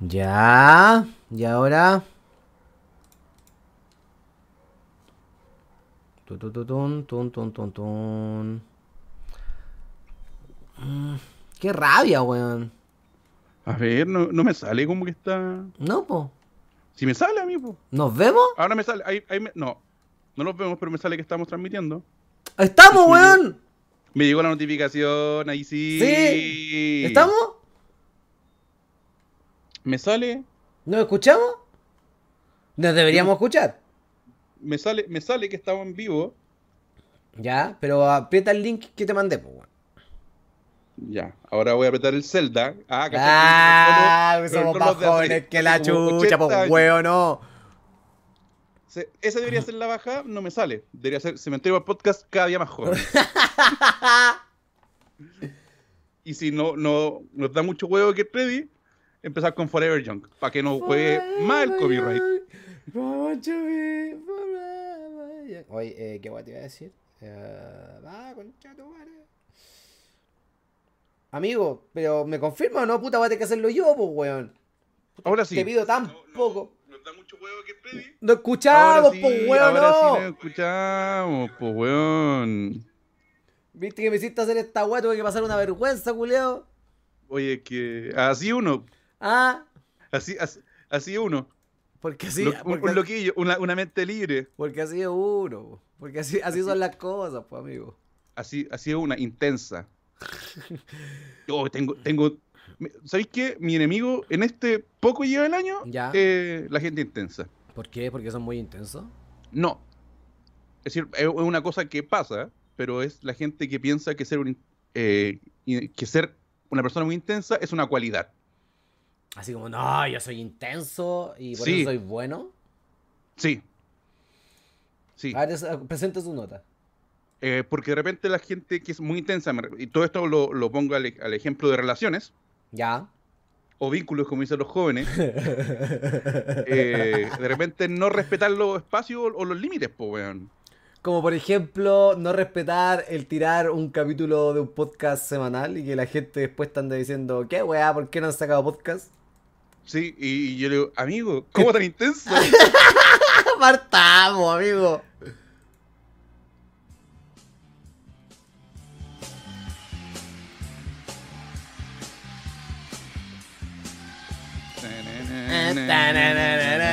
Ya. Y ahora. Tu, tu, tu, tun, tun, tun, tun. Mm, Qué rabia, weón. A ver, no, no me sale como que está. No, po. Si me sale a mí, pues. ¿Nos vemos? Ahora me sale. Ahí, ahí me- no, no los vemos, pero me sale que estamos transmitiendo. ¡Estamos, weón! Me llegó la notificación, ahí sí. Sí. ¿Estamos? Me sale, ¿Nos escuchamos? Nos deberíamos escuchar. me sale, me sale que estamos en vivo. Ya, pero aprieta el link que te mandé, pues. Ya, ahora voy a apretar el Zelda. Ah. Ah, somos jóvenes que la chucha, 80 pues, weón, no. Se- Esa debería ser la baja, no me sale. Debería ser Cementerio Podcast cada día más joven. y si no, no nos da mucho huevo que Freddy, empezar con Forever Young. Para que no juegue más el copyright. Oye, eh, ¿qué guay te iba a decir? Eh, va, concha tu madre. Amigo, pero ¿me confirma o no? Puta, voy a tener que hacerlo yo, pues, weón. Ahora sí. Te pido tan No, no, poco. Da mucho huevo que Freddy. No escuchamos, pues, weón, ahora sí no. nos escuchamos, pues weón. Viste que me hiciste hacer esta weá, tuve que pasar una vergüenza, culeo. Oye, que así uno, Ah, así, así, así uno. porque así, Lo- un, porque, un loquillo, una, una mente libre. porque así es uno. Porque así, así son las cosas, pues, amigo. Así, así es una, intensa. Oh, tengo, tengo. ¿Sabéis qué? Mi enemigo en este poco lleva el año, Ya. eh, la gente intensa. ¿Por qué? Porque son muy intensos. No. Es decir, es una cosa que pasa, pero es la gente que piensa que ser, un, eh, que ser una persona muy intensa es una cualidad. Así como, no, yo soy intenso y por Sí. eso soy bueno. Sí. Sí. A ver, es- presente su nota. Eh, porque de repente la gente que es muy intensa, y todo esto lo, lo pongo al, al ejemplo de relaciones Ya. o vínculos, como dicen los jóvenes, eh, de repente no respetar los espacios o, o los límites, pues, weón. Como por ejemplo, no respetar el tirar un capítulo de un podcast semanal y que la gente después ande diciendo, ¿qué weá? ¿Por qué no han sacado podcast? Sí, y, y yo le digo, amigo, ¿cómo tan intenso? Partamos, amigo.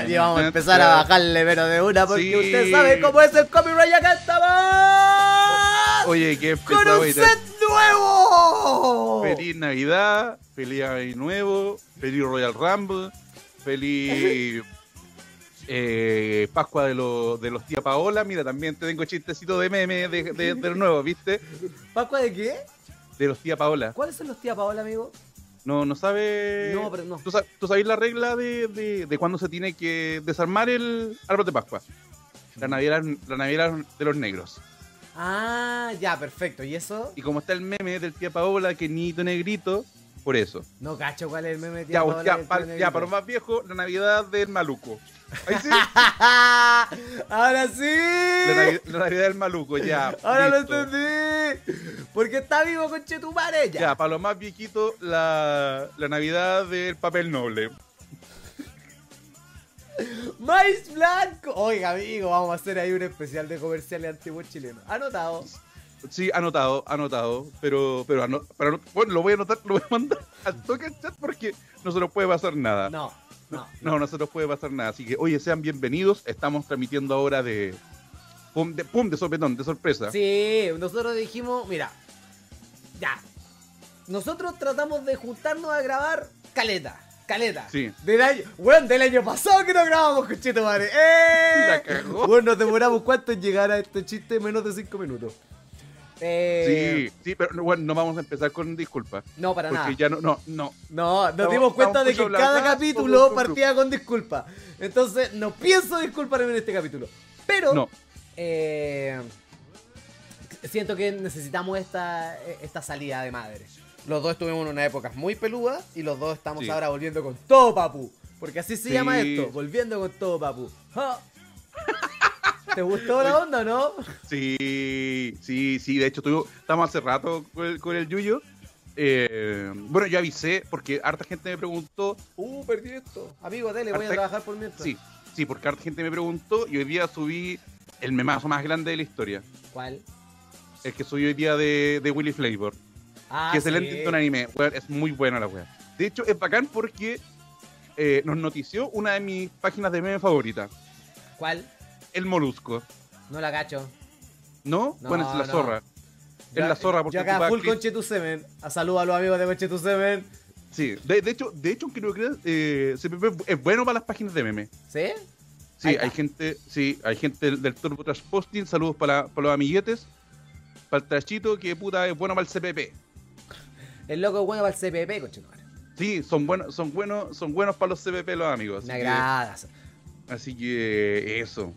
Y vamos a empezar a bajarle, pero de una, porque Sí. usted sabe cómo es el copyright acá estamos. Oye, qué ¡Con un set nuevo! Feliz Navidad, feliz Año Nuevo, feliz Royal Rumble, feliz eh, Pascua de, los de los tía Paola. Mira, también te tengo chistecito de meme de, de, de nuevo, ¿viste? ¿Pascua de qué? De los tía Paola. ¿Cuáles son los tía Paola, amigo? No, no sabe. No, pero no. ¿Tú, sa- tú sabes la regla de, de, de cuándo se tiene que desarmar el árbol de Pascua? La Navidad, la Navidad de los negros. Ah, ya, perfecto. ¿Y eso? Y como está el meme del tía Paola, que niñito negrito, por eso. No cacho cuál es el meme de tía Ya, Paola ya, pa- ya, para los más viejos, la Navidad del Maluco. Ahí sí, Ahora sí. la, Navi- la Navidad del Maluco, ya. Ahora lo entendí. Porque está vivo con Chetumare ya. Ya, para los más viejitos, la, la Navidad del papel noble. Maíz blanco. Oiga, amigo, vamos a hacer ahí un especial de comerciales antiguos chilenos. Anotado. Sí, anotado, anotado, pero, pero, pero bueno, lo voy a anotar, lo voy a mandar al toque chat porque no se nos puede pasar nada. No, no. No, no se nos puede pasar nada. Así que, oye, sean bienvenidos. Estamos transmitiendo ahora de. Pum, de, pum, de sopetón, de sorpresa. Sí, nosotros dijimos, mira, ya. Nosotros tratamos de juntarnos a grabar caleta. Caleta. Sí. Del año, bueno, del año pasado que no grabamos con Cheto Madre. ¡Eh! La cagó. Bueno, nos demoramos cuánto en llegar a este chiste menos de 5 minutos. Eh, Sí, sí, pero bueno, no vamos a empezar con disculpas. No, para Porque nada. ya no, no, no. No, nos dimos cuenta de que cada capítulo partía con disculpa. Entonces, no pienso disculparme en este capítulo. Pero, No. eh, siento que necesitamos esta, esta salida de madre. Los dos estuvimos en una época muy peluda y los dos estamos Sí. ahora volviendo con todo, papu. Porque así se Sí. llama esto, volviendo con todo, papu. ¡Ja! ¿Te gustó la onda o no? Sí, sí, sí. De hecho, estamos hace rato con el, con el Yuyo eh, bueno, yo avisé porque harta gente me preguntó. Uh, perdí esto. Amigo, dale, voy a trabajar por mientras. Sí, sí, porque harta gente me preguntó y hoy día subí el memazo más grande de la historia. ¿Cuál? El que subí hoy día de, de Willy Flavor. Ah, que es el sí. de un anime. Es muy buena la wea. De hecho, es bacán porque eh, nos notició una de mis páginas de meme favoritas. ¿Cuál? El Molusco. No la cacho. ¿No? No, bueno, es la no. zorra. Es la zorra porque Yo acá full clip- con Chetu Semen. A saludo a los amigos de Chetu Semen. Sí, de, de hecho, de hecho, creo que eh, CPP es bueno para las páginas de meme. ¿Sí? Sí, hay gente, sí, hay gente del, del Turbo Trash Posting, saludos para, para los amiguetes, para el trachito, que puta es bueno para el CPP. El loco es bueno para el CPP, conchetumare. Sí, son buenos, son buenos, son buenos para los CPP los amigos. Me agrada. Así que eso,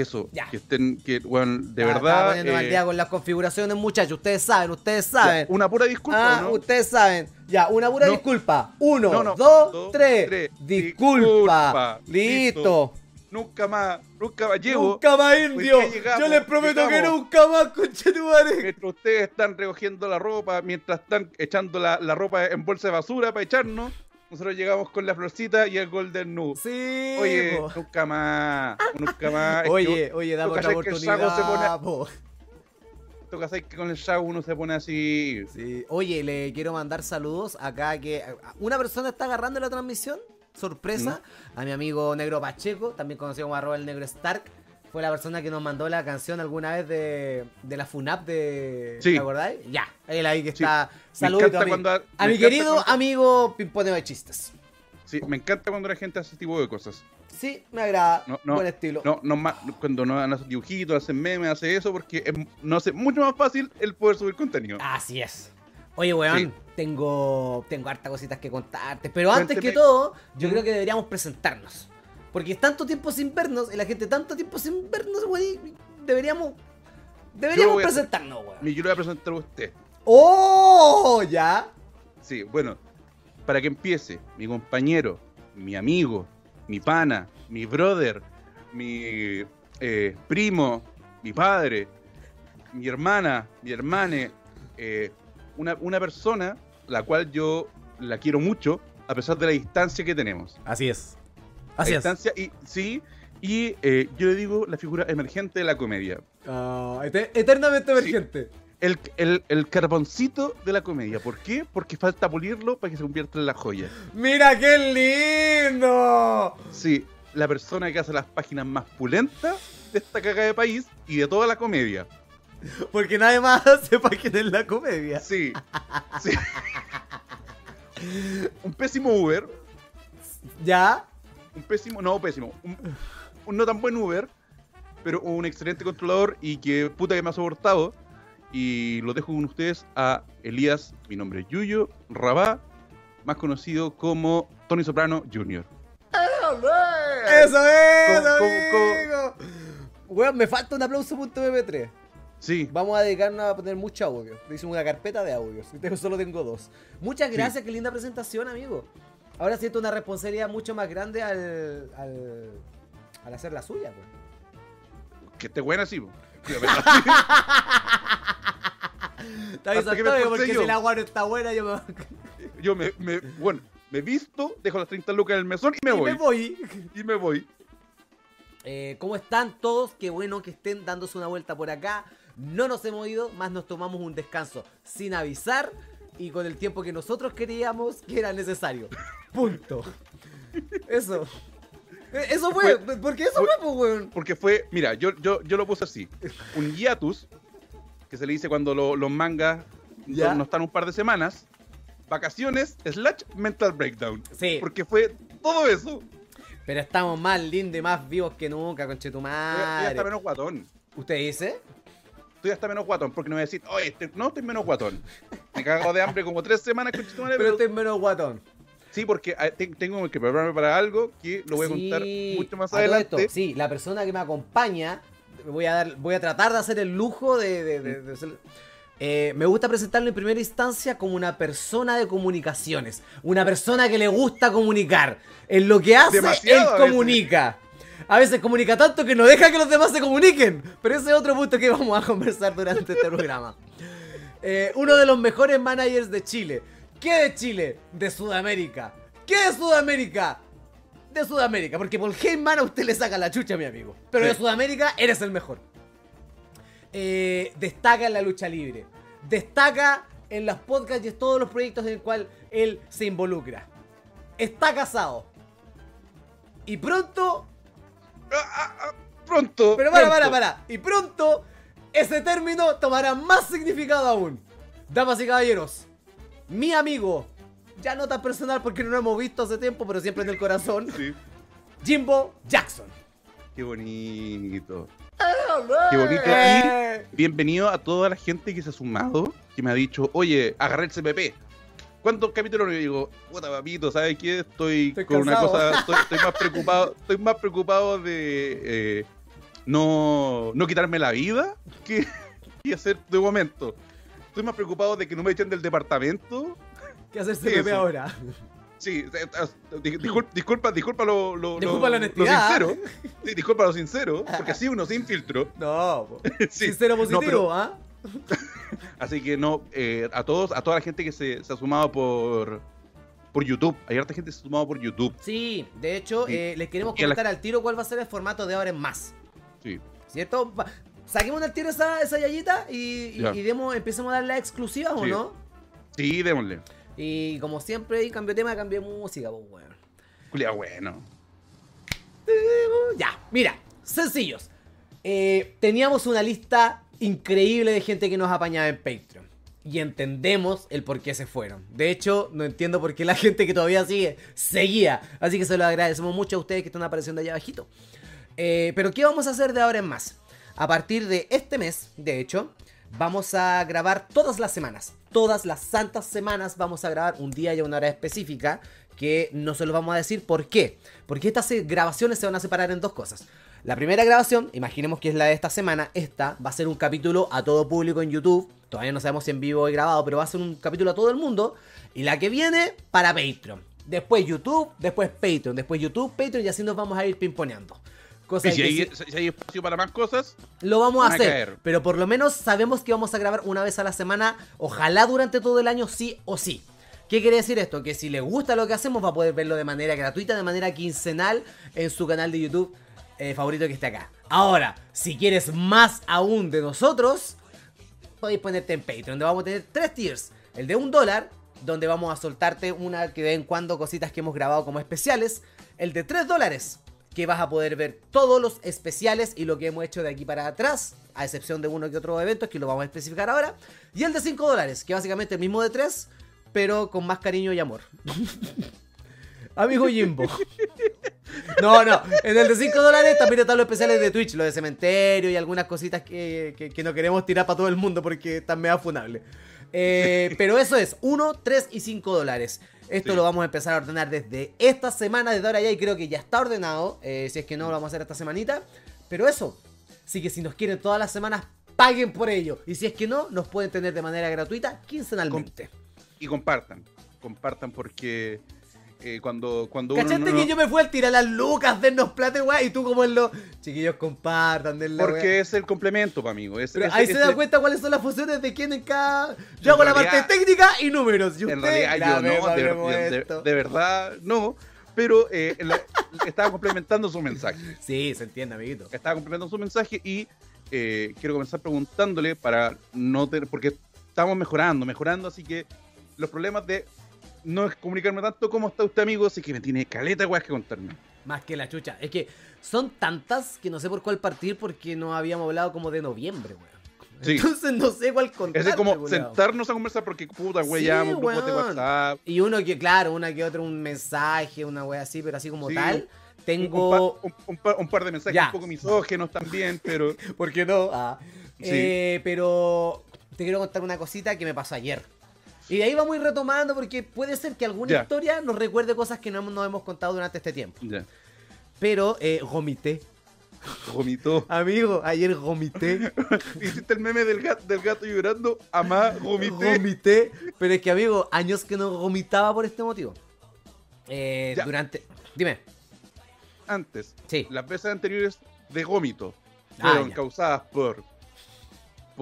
eso, Ya. que estén, que, bueno, de Ah, verdad, poniéndome al eh, día con las configuraciones, muchachos. Ustedes saben, ustedes ya, saben. una pura disculpa, Ah, ¿no? ustedes saben. Ya, una pura No. disculpa. Uno, No, no. dos, Dos, tres. tres. Disculpa. Disculpa. Listo. Nunca más, nunca más llego. Nunca más indio. Llegamos, Yo les prometo que llegamos. nunca más, conchetumare. Mientras ustedes están recogiendo la ropa, mientras están echando la, la ropa en bolsa de basura para echarnos, nosotros llegamos con la florcita y el Golden Nu. Sí. Oye, po. nunca más, nunca más. Es que Oye, oye, tú otra cachai que el se oportunidad. pone- po. que con el Shago uno se pone así. Sí. Oye, le quiero mandar saludos acá que una persona está agarrando la transmisión. Sorpresa. A mi amigo Negro Pacheco, también conocido como arroba el Negro Stark. Fue la persona que nos mandó la canción alguna vez de, de la FUNAP de... Sí. ¿Te acordáis? Ya, él ahí que está. Encanta a mi, cuando- a mi querido cuando- amigo Pimponeo de Chistes. Sí, me encanta cuando la gente hace ese tipo de cosas. Sí, me agrada. No, no, Buen estilo. No, no más, cuando no hacen dibujitos, hacen memes, hace eso porque es, no hace mucho más fácil el poder subir contenido. Así es. Oye, weón, Sí. tengo, tengo hartas cositas que contarte. Pero antes Cuénteme. que todo, yo Mm. creo que deberíamos presentarnos. Porque es tanto tiempo sin vernos y la gente tanto tiempo sin vernos, weón. Deberíamos. Deberíamos a- presentarnos, weón. Y yo le voy a presentar a usted. ¡Oh! Ya. Sí, bueno, para que empiece, mi compañero, mi amigo, mi pana, mi brother, mi eh, primo, mi padre, mi hermana, mi hermane, eh, una, una persona la cual yo la quiero mucho a pesar de la distancia que tenemos. Así es. La distancia y sí, y eh, yo le digo la figura emergente de la comedia. Ah, ete- eternamente Sí. emergente. El, el, el carboncito de la comedia. ¿Por qué? Porque falta pulirlo para que se convierta en la joya. ¡Mira qué lindo! Sí, la persona que hace las páginas más pulentas de esta caga de país y de toda la comedia. Porque nadie más sepa quién es la comedia. Sí, sí. Un pésimo Uber, ¿Ya? Un pésimo, no pésimo, un, un no tan buen Uber, pero un excelente controlador y que puta que me ha soportado. Y lo dejo con ustedes a Elías, mi nombre es Yuyo Rabá, más conocido como Tony Soprano Jr. ¡Eso es! ¿Cómo- cómo- amigo! Weón, me falta un aplauso.mp3. Sí, Vamos a dedicarnos a poner mucho audio. Hicimos una carpeta de audios. Y tengo- solo tengo dos. Muchas Sí. gracias, qué linda presentación, amigo. Ahora siento una responsabilidad mucho más grande al, al, al hacer la suya, pues. que esté buena, sí. po. Está bien, porque yo. si el agua no está buena, yo me, Yo me, me- bueno, me visto, dejo las 30 lucas en el mesón y me y voy. me voy. Y me voy. Eh, ¿Cómo están todos? Qué bueno que estén dándose una vuelta por acá. No nos hemos ido, más nos tomamos un descanso sin avisar y con el tiempo que nosotros queríamos que era necesario. Punto. Eso. Eso fue, porque eso fue- fue, pues, weón. Porque fue, mira, yo, yo, yo lo puse así. Un hiatus, que se le dice cuando lo- los mangas Ya. no, están un par de semanas. Vacaciones, slash mental breakdown. Sí. Porque fue todo eso. Pero estamos más lindos y más vivos que nunca, conchetumare. hasta menos guatón. ¿Usted dice? Estoy hasta menos guatón, porque no a decir, oye, este- no estoy menos guatón. Me cago de hambre como tres semanas, conchetumare, Pero pero, estoy menos guatón. Sí, porque ah, te- tengo que prepararme para algo que lo voy a contar Sí, mucho más adelante. esto, sí, la persona que me acompaña, voy a, dar, voy a tratar de hacer el lujo de... de- de- de ser- eh, me gusta presentarlo en primera instancia como una persona de comunicaciones. Una persona que le gusta comunicar. En lo que hace, Demasiado él comunica. A veces comunica tanto que no deja que los demás se comuniquen. Pero ese es otro punto que vamos a conversar durante este programa. Eh, uno de los mejores managers de Chile. ¿Qué de Chile? De Sudamérica. ¿Qué de Sudamérica? De Sudamérica, porque por Heyman a usted le saca la chucha, mi amigo. Pero de. Sudamérica eres el mejor. Eh, destaca en la lucha libre. Destaca en los podcasts y en todos los proyectos en el cual él se involucra. Está casado. Y pronto pronto. pero para, para, pronto. para. Y pronto ese término tomará más significado aún. Damas y caballeros, mi amigo, ya no tan personal porque no lo hemos visto hace tiempo, pero siempre en el corazón, Sí. Jimbo Jackson. Qué bonito. Qué bonito. Eh. Bienvenido a toda la gente que se ha sumado, que me ha dicho, oye, agarré el CPP. ¿Cuántos capítulos le digo? Puta papito, ¿sabes qué? Estoy, Estoy con una cosa, estoy, estoy más preocupado, estoy más preocupado de eh, no, no quitarme la vida que, que hacer de momento. Estoy más preocupado de que no me echen del departamento. ¿Qué CPP sí. ahora? Sí, eh, eh, di- disculpa, disculpa, disculpa lo, lo, Disculpa la honestidad. lo sincero. Sí, disculpa lo sincero, porque así uno sin filtro. No. Sí. sincero No, positivo, ¿ah? Así que no, eh, a todos, a toda la gente que se, se ha sumado por, por YouTube. Hay harta gente que se ha sumado por YouTube. Sí, de hecho, Sí. eh, les queremos a la- al tiro cuál va a ser el formato de ahora en más. Sí. ¿Cierto? Va- Saquemos al tiro esa, esa yayita y, y, Ya. y demos, empecemos a dar las exclusivas, ¿o Sí. no? Sí, démosle. Y como siempre, cambio de tema, cambio música, pues bueno. Bueno. Ya, mira, sencillos. Eh, teníamos una lista increíble de gente que nos apañaba en Patreon. Y entendemos el por qué se fueron. De hecho, no entiendo por qué la gente que todavía sigue, seguía. Así que se lo agradecemos mucho a ustedes que están apareciendo allá abajito. Eh, pero ¿qué vamos a hacer de ahora en más? A partir de este mes, de hecho, vamos a grabar todas las semanas. Todas las santas semanas vamos a grabar un día y una hora específica. Que no se los vamos a decir por qué. Porque estas grabaciones se van a separar en dos cosas. La primera grabación, imaginemos que es la de esta semana, esta va a ser un capítulo a todo público en YouTube. Todavía no sabemos si en vivo o grabado, pero va a ser un capítulo a todo el mundo. Y la que viene para Patreon. Después YouTube, después Patreon, después YouTube, Patreon y así nos vamos a ir pimponeando. Cosa Y si hay, sí- si hay espacio para más cosas, lo vamos a hacer, caer. pero por lo menos sabemos que vamos a grabar una vez a la semana, ojalá durante todo el año sí o sí. ¿Qué quiere decir esto? Que si le gusta lo que hacemos va a poder verlo de manera gratuita, de manera quincenal en su canal de YouTube eh, favorito que esté acá. Ahora, si quieres más aún de nosotros, podéis ponerte en Patreon, donde vamos a tener tres tiers. El de un dólar, donde vamos a soltarte una que de en cuando cositas que hemos grabado como especiales. El de 3 dólares, que vas a poder ver todos los especiales y lo que hemos hecho de aquí para atrás, a excepción de uno que otro evento, que lo vamos a especificar ahora. Y el de 5 dólares, que básicamente el mismo de 3, pero con más cariño y amor. Amigo Jimbo. No, no, en el de 5 dólares también están los especiales de Twitch, los de cementerio y algunas cositas que, que- que no queremos tirar para todo el mundo porque están mega funables. Eh, pero eso es 1, 3 y 5 dólares. Esto Sí. lo vamos a empezar a ordenar desde esta semana, desde ahora ya, y creo que ya está ordenado. eh, si es que no, lo vamos a hacer esta semanita. Pero eso, así que si nos quieren todas las semanas, paguen por ello. Y si es que no, nos pueden tener de manera gratuita quincenalmente. y compartan. Compartan porque eh, cuando, cuando uno. ¿Cachaste no- que yo me fui al tirar las lucas, dennos plata, weá? Y tú como en los... Chiquillos, compartan, den la Porque weá. es el complemento, pa, amigo. Es, Pero es- ahí se es- da cuenta cuáles son las funciones de quién en cada... Yo En hago la parte técnica y números. Y usted... En realidad yo no, de, hablemos de- de- esto. de verdad no. Pero eh, la- estaba complementando su mensaje. Sí, se entiende, amiguito. Estaba complementando su mensaje y eh, quiero comenzar preguntándole para no tener. Porque estamos mejorando, mejorando, así que los problemas de no es comunicarme tanto como está usted, amigo, así que me tiene caleta, weas, que contarme. Más que la chucha. Es que son tantas que no sé por cuál partir porque no habíamos hablado como de noviembre, weón. Sí. Entonces no sé cuál contar. Es como sentarnos a conversar porque, puta, wey, Sí, ya, grupos de weón. WhatsApp. Y uno que, claro, una que otra, un mensaje, una wea así, pero así como Sí, tal. Un, Tengo... un- un par- un par de mensajes Ya. un poco misógenos también, pero. ¿Por qué no? Ah. Sí. Eh, pero te quiero contar una cosita que me pasó ayer. Y de ahí vamos a ir retomando porque puede ser que alguna historia nos recuerde cosas que no hemos- nos hemos contado durante este tiempo. Pero eh, gomité. Vomitó. Amigo, ayer gomité. Hiciste el meme del gato, del gato llorando. Amá, vomité. Gomité. Pero es que, amigo, años que no vomitaba por este motivo. Eh, durante... Dime. Antes, Sí. las veces anteriores de gómito Ah, fueron causadas por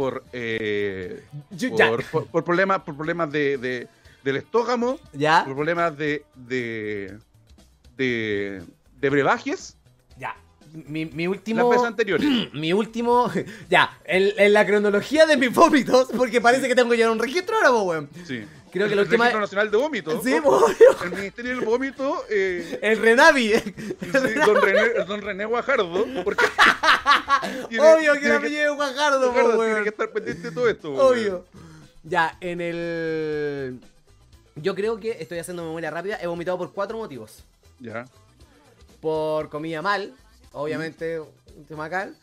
por, eh, por, por- por problemas, por problemas de, de- del estómago, Ya, por problemas de, de, de, de brebajes, ya. Mi, mi las último. veces anteriores. Mi último. Ya, en, en la cronología de mis vómitos, porque parece que tengo ya un registro ahora, weón. Sí. Creo que el la última- Registro Nacional de Vómito. Sí, ¿no? El Ministerio del Vómito, eh, el Renavi. sí, don, René, don René Guajardo, porque tiene- Obvio que la apellido Guajardo, po, Guajardo weón. tiene que estar pendiente de todo esto. weón. Obvio. Ya, en el. Yo creo que estoy haciendo memoria rápida. He vomitado por cuatro motivos. Ya, Por comida mal, obviamente, un tema cal.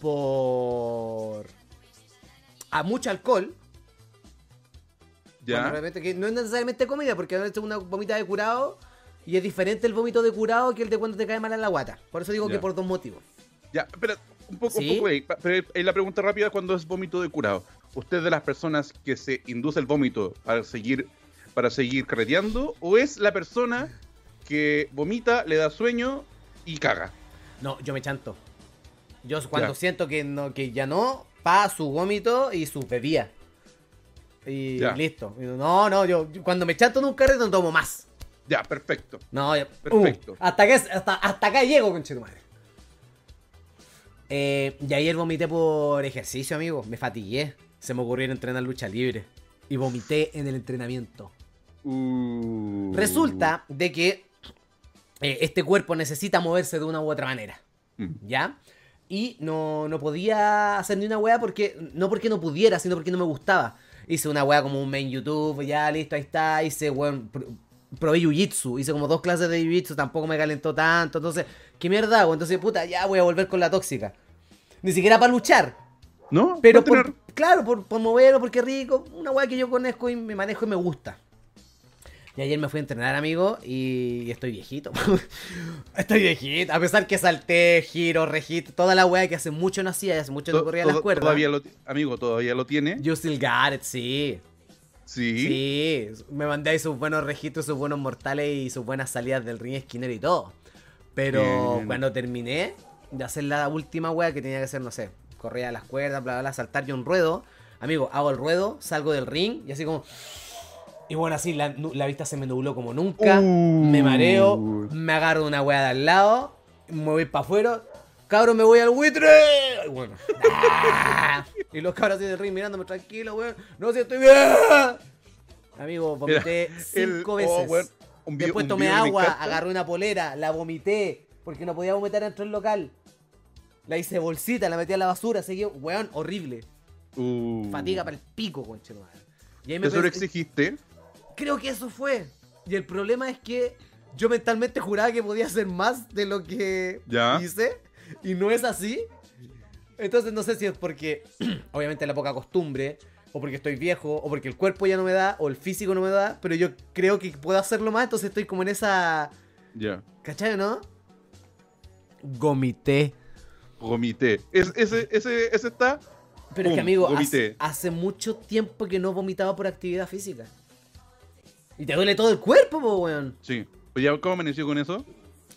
Por. A mucho alcohol. ya. Repente que no es necesariamente comida, porque veces una vomita de curado. Y es diferente el vómito de curado que el de cuando te cae mal en la guata. Por eso digo Ya. que por dos motivos. Ya, espera, un poco, ¿Sí? un poco ahí. Pero ahí la pregunta rápida es cuando es vómito de curado. ¿Usted es de las personas que se induce el vómito para seguir, para seguir carreteando? ¿O es la persona que vomita, le da sueño y caga? No, yo me chanto. Yo cuando Ya. siento que no, que ya no, pa su vómito y su bebida. Y Ya. listo. No, no, yo, yo cuando me chanto en un carrete no tomo más. Ya, perfecto. No, ya- Perfecto. uh, hasta, que, hasta, hasta acá llego, conchetumadre. Eh, y ayer vomité por ejercicio, amigo. Me fatigué. Se me ocurrió ir a entrenar lucha libre. Y vomité en el entrenamiento. Uh. Resulta de que eh, este cuerpo necesita moverse de una u otra manera. Mm. ¿Ya? Y no, no podía hacer ni una wea porque. No porque no pudiera, sino porque no me gustaba. Hice una wea como un main YouTube, ya listo, ahí está. Hice, weón. pr- Probé Jiu-Jitsu, hice como dos clases de Jiu-Jitsu, tampoco me calentó tanto. Entonces, ¿qué mierda hago? Entonces, puta, ya voy a volver con la tóxica. Ni siquiera para luchar, ¿No? pero por, claro, por, por moverlo, porque rico. Una weá que yo conozco y me manejo y me gusta. Y ayer me fui a entrenar, amigo, y estoy viejito. estoy viejito. A pesar que salté, giro, registro, toda la weá que hace mucho no hacía, y hace mucho no corría las cuerdas. Todavía lo, amigo, todavía lo tiene. You still got it, sí. sí. Sí, me mandé ahí sus buenos registros, sus buenos mortales y sus buenas salidas del ring esquinero y todo. Pero Bien. cuando terminé de hacer la última wea que tenía que hacer, no sé, corría las cuerdas, bla, bla, bla, saltar yo un ruedo. Amigo, hago el ruedo, salgo del ring y así como... Y bueno, así la, vista se me nubló como nunca. Uh. Me mareo, me agarro una wea de al lado, me voy para afuera. Cabro, me voy al buitre. Y bueno. ¡ah! Y los cabros así del ring mirándome tranquilo, weón. No, si estoy bien. Amigo, vomité Mira, cinco el- oh, veces. weón, un video- Después tomé agua, agarré una polera, la vomité. Porque no podía vomitar dentro del local. La hice bolsita, la metí a la basura, seguí, weón, horrible. Uh. Fatiga para el pico, conche madre. Y ahí me exigiste. Creo que eso fue. Y el problema es que yo mentalmente juraba que podía hacer más de lo que Ya. hice. Y no es así. Entonces no sé si es porque, obviamente, la poca costumbre, o porque estoy viejo, o porque el cuerpo ya no me da, o el físico no me da, pero yo creo que puedo hacerlo más, entonces estoy como en esa... Ya. ¿Cachai, no? Gomité. Vomité. Es- ese, ese, ese está. Pero es que, amigo, hace, hace mucho tiempo que no vomitaba por actividad física. Y te duele todo el cuerpo, po, weón. Sí. Pues ya, ¿cómo amaneció con eso?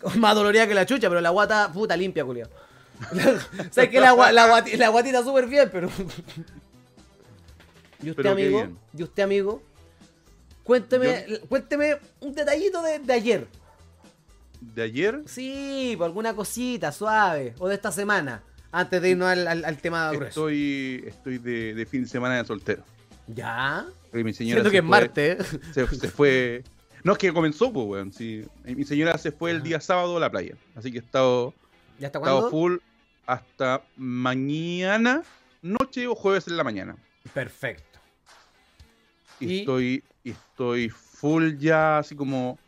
Más dolorida que la chucha, pero la guata, puta, limpia, culiao. Sabes que la, la, guati- la guatita súper bien, pero. ¿Y usted, Pero amigo? ¿Y usted, amigo? Cuénteme, cuénteme un detallito de, de ayer. De ayer Sí, por alguna cosita suave. O de esta semana. Antes de irnos al, al- al tema grueso. estoy, estoy de, de fin de semana de soltero. ¿Ya? Mi señora Siento se que es fue- martes. Se, se fue. No, es que comenzó, pues, weón. Sí. Mi señora se fue el día sábado a la playa. Así que he estado, ¿Ya está he estado full hasta mañana, noche o jueves en la mañana. Perfecto. Y, Y- estoy y estoy full ya así como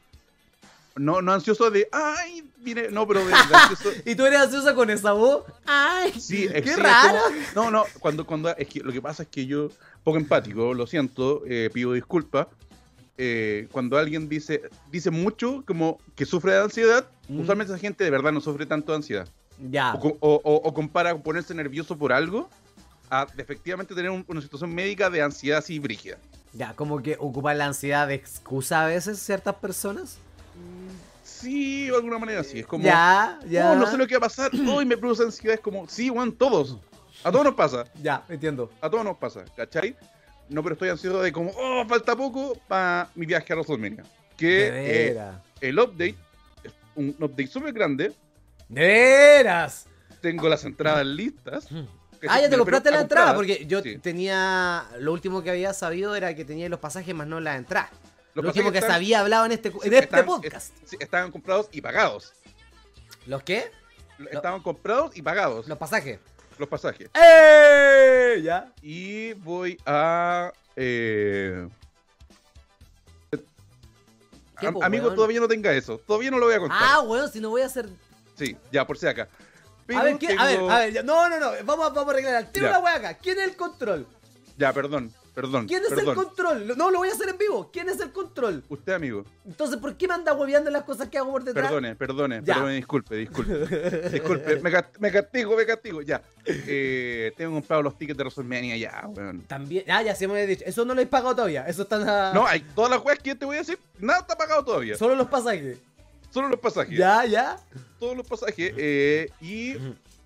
no no ansioso de ay no pero de, de ansioso ¿Y tú eres ansiosa con esa voz? ¡Ay! sí es- ¡Qué sí, es raro! como- no no cuando cuando es que lo que pasa es que yo poco empático lo siento eh, pido disculpas eh, cuando alguien dice dice mucho como que sufre de ansiedad Mm. usualmente esa gente de verdad no sufre tanto de ansiedad Ya. o, o- o- o compara ponerse nervioso por algo a efectivamente tener un- una situación médica de ansiedad así brígida Ya, como que ocupar la ansiedad de excusa a veces ciertas personas. Sí, de alguna manera sí. Es como. ya, ya. "Oh, no sé lo que va a pasar. Hoy me produce ansiedad. Es como, sí, weón, todos. A todos nos pasa. Ya, entiendo. A todos nos pasa, ¿cachai? No, pero estoy ansioso de como, oh, falta poco para mi viaje a WrestleMania. Que De eh, veras. el update es un update súper grande. De veras. Tengo las entradas listas. Ah, ya te compraste la entrada, porque yo sí. tenía. Lo último que había sabido era que tenía los pasajes más no las entradas. Los lo último que pasajes se están- había hablado en este, en este están- podcast. es- sí, estaban comprados y pagados. ¿Los qué? Estaban comprados y pagados Los pasajes. los pasajes. ¡Eh! Ya. Y voy a. eh, ¿Qué, am- po, amigo, weón? todavía no tenga eso. Todavía no lo voy a contar. Ah, weón, si no voy a hacer. Sí, ya, por si acá. Pero a ver, ¿qué? a ver, a ver, ya- no, no, no, vamos, a- vamos a arreglar al tiro la wea acá. ¿Quién es el control? Ya, perdón, perdón. ¿Quién es perdón. el control? No, lo voy a hacer en vivo. ¿Quién es el control? Usted, amigo. Entonces, ¿por qué me anda hueveando las cosas que hago por detrás? Perdone, perdone, Ya. perdone, disculpe, disculpe. disculpe, me, me castigo, me castigo, ya. Eh, tengo comprado los tickets de WrestleMania ya, weón. También. Ah, ya se me había dicho. Eso no lo he pagado todavía. Eso está a- No, hay todas las weas que yo te voy a decir, nada está pagado todavía. Solo los pasajes. Solo los pasajes. Ya, ya. Todos los pasajes. eh, y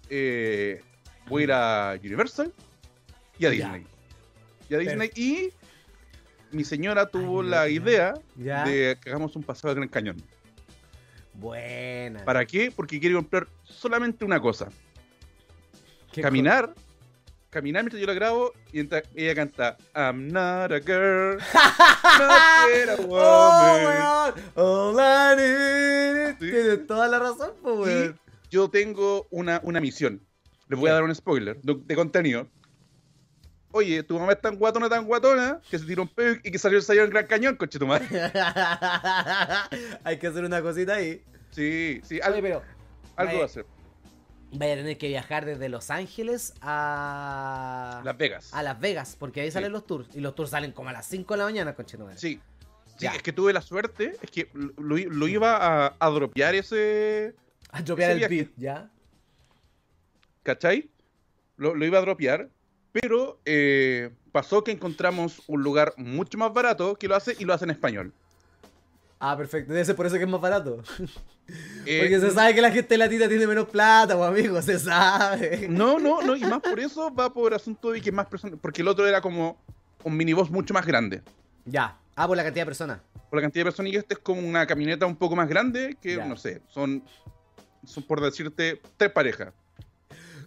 eh, voy a ir a Universal y a. Disney. Disney. Y mi señora tuvo la idea Ya. de que hagamos un paseo al Gran Cañón. Buena. ¿Para qué? Porque quiere comprar solamente una cosa. ¿Qué caminar, caminar mientras yo la grabo y ella canta I'm not a girl, not a co- woman. ¡Oh! All I Sí. Tienes toda la razón, pues, yo tengo una, una misión. Les voy ¿Qué? a dar un spoiler de, de contenido. Oye, tu mamá es tan guatona, tan guatona, que se tiró un pedo y que salió el en Gran Cañón, coche tu madre. Hay que hacer una cosita ahí. Sí, sí, Oye, algo, pero algo va a hacer. vaya a tener que viajar desde Los Ángeles a Las Vegas. a Las Vegas, porque ahí Sí. salen los tours. Y los tours salen como a las 5 de la mañana, conche tu madre. Sí. Sí, Ya. es que tuve la suerte, es que lo, lo iba a, a dropear ese, A dropear Ese el beat, ¿ya? ¿cachai? Lo, lo iba a dropear, pero eh, pasó que encontramos un lugar mucho más barato que lo hace y lo hace en español. Ah, perfecto. Debe ser por eso que es más barato. Eh, Porque se sabe que la gente latina tiene menos plata, pues amigo, se sabe. No, no, no, y más por eso va por asunto de que más personas, porque el otro era como un minibús mucho más grande. Ya. Ah, por la cantidad de personas. Por la cantidad de personas y este es como una camioneta un poco más grande que, Ya. no sé, son, son por decirte, tres parejas.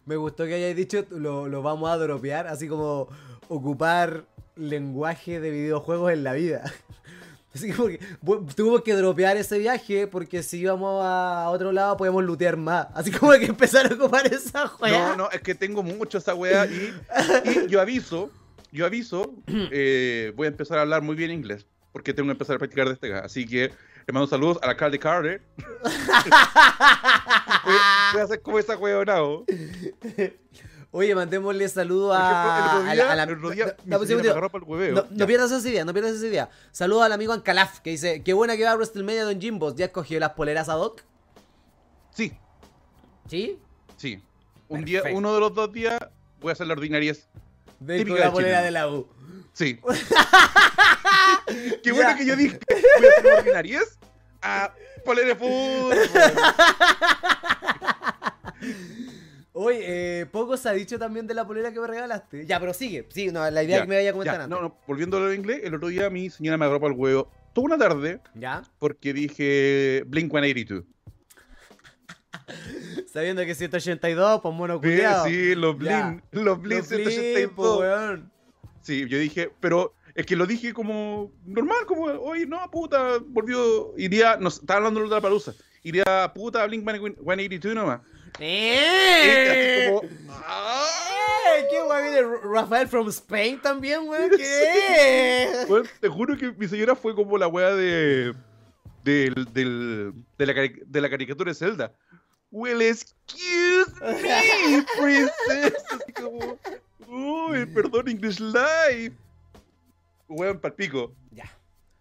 Me gustó que hayáis dicho lo, lo vamos a dropear, así como ocupar lenguaje de videojuegos en la vida. Así que porque, tuvimos que dropear ese viaje porque si íbamos a otro lado podemos lootear más. Así como que empezar a ocupar esa juega. No, no, es que tengo mucho esa weá y, y yo aviso, yo aviso, eh, voy a empezar a hablar muy bien inglés, porque tengo que empezar a practicar desde acá. Así que le mando saludos a la Carly Carter. voy, a hacer como esa weonao. Oye, mandémosle saludo a, a la- a la- no, pierdas esa idea, no pierdas esa idea. Saludos al amigo Ancalaf que dice, qué buena que va a WrestleMania Don Jimbos. ¿Ya escogió las poleras ad hoc? Sí, ¿Sí? sí. Un día, uno de los dos días voy a hacer la ordinarias. Con la polera de la U. Sí. Qué bueno que yo dije, voy a hacer ordinarias a polera de fútbol. Oye, eh, poco se ha dicho también de la polera que me regalaste. Ya, pero sigue. Sí, no, la idea Ya, que me vaya a comentar Ya, antes. no, no, volviendo a lo inglés, el otro día mi señora me agarró para el huevo toda una tarde ¿Ya? porque dije Blink 182. Sabiendo que 182, pues mono Sí, culiao. sí, los. Blink, los Blink Los flip, 182. po, weón. Sí, yo dije, pero es que lo dije como normal, como, oye, no, puta, volvió, iría, no, estaba hablando de la palusa, iría, puta, Blink 182 nomás. ¡Eh! como. ¡Eh! ¿Qué guay viene Rafael from Spain también, weón? ¿Qué? Bueno, te juro que mi señora fue como la wea de. del, del, de, la, de la caricatura de Zelda. Well, excuse me, princess. Así como. Uy, perdón, English Live. Weón, palpico, ya.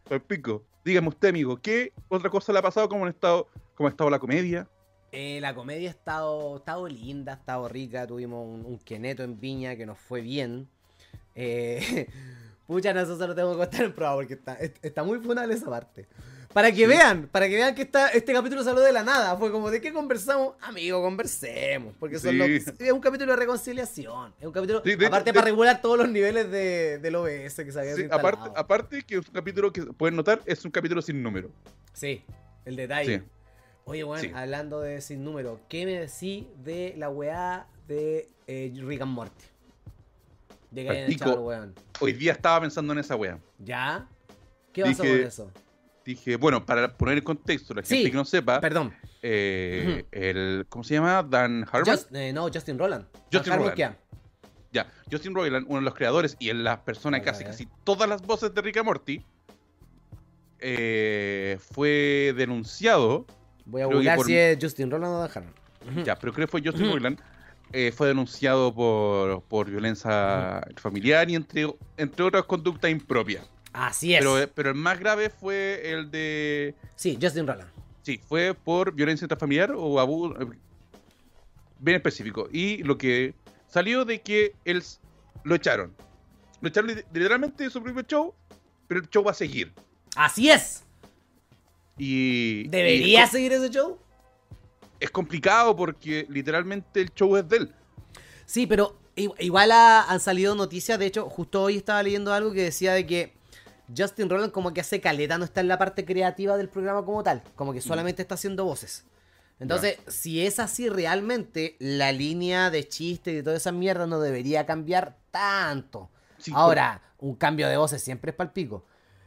palpico. Dígame usted, amigo, ¿qué otra cosa le ha pasado? ¿Cómo ha estado, cómo ha estado la comedia? Eh, la comedia ha estado, ha estado linda, ha estado rica. Tuvimos un, un queneto en Viña que nos fue bien. Eh, Pucha, no, eso se lo tengo que contar en prueba porque está, es- está muy funable esa parte. Para que vean, para que vean que esta, este capítulo salió de la nada. Fue como, ¿de qué conversamos? Amigo, conversemos. Porque son Sí. los- es un capítulo de reconciliación. Es un capítulo, Sí, de- aparte de- para regular todos los niveles de, del OBS que se instalado. aparte, aparte que es un capítulo que pueden notar es un capítulo sin número. Sí, el detalle. Oye, bueno, hablando de sin número, ¿qué me decís de la weá de eh, Rick and Morty? De que hayan Practico. echado al weón. Hoy día estaba pensando en esa wea. ¿Ya? ¿Qué pasó Dije- con eso? Dije, bueno, para poner en contexto, la Sí. gente que no sepa, Perdón. eh, el, ¿cómo se llama? Dan Harmon. Just- eh, no, Justin Roland. Justin. Keane. Ya, Justin Roiland, uno de los creadores y en la persona que hace casi todas las voces de Rick and Morty, eh, fue denunciado, Voy a buscar por- si es Justin Roland o Dan Harmon. Ya, pero creo que fue Justin. Roiland, eh, fue denunciado por, por violencia familiar y entre, entre otras conductas impropias. Así es. Pero, eh, pero el más grave fue el de... Sí, Justin Roland. Sí, fue por violencia intrafamiliar o abuso. Bien específico. Y lo que salió de que él lo echaron. Lo echaron li- literalmente de su propio show, pero el show va a seguir. Así es. Y. ¿Debería y seguir ese show? es complicado porque literalmente el show es de él. Sí, pero igual ha- han salido noticias. De hecho, justo hoy estaba leyendo algo que decía de que Justin Roland como que hace caleta, no está en la parte creativa del programa como tal. Como que Mm. solamente está haciendo voces. Entonces, si es así realmente, la línea de chiste y de toda esa mierda no debería cambiar tanto. Sí, Ahora, un cambio de voces siempre es palpico.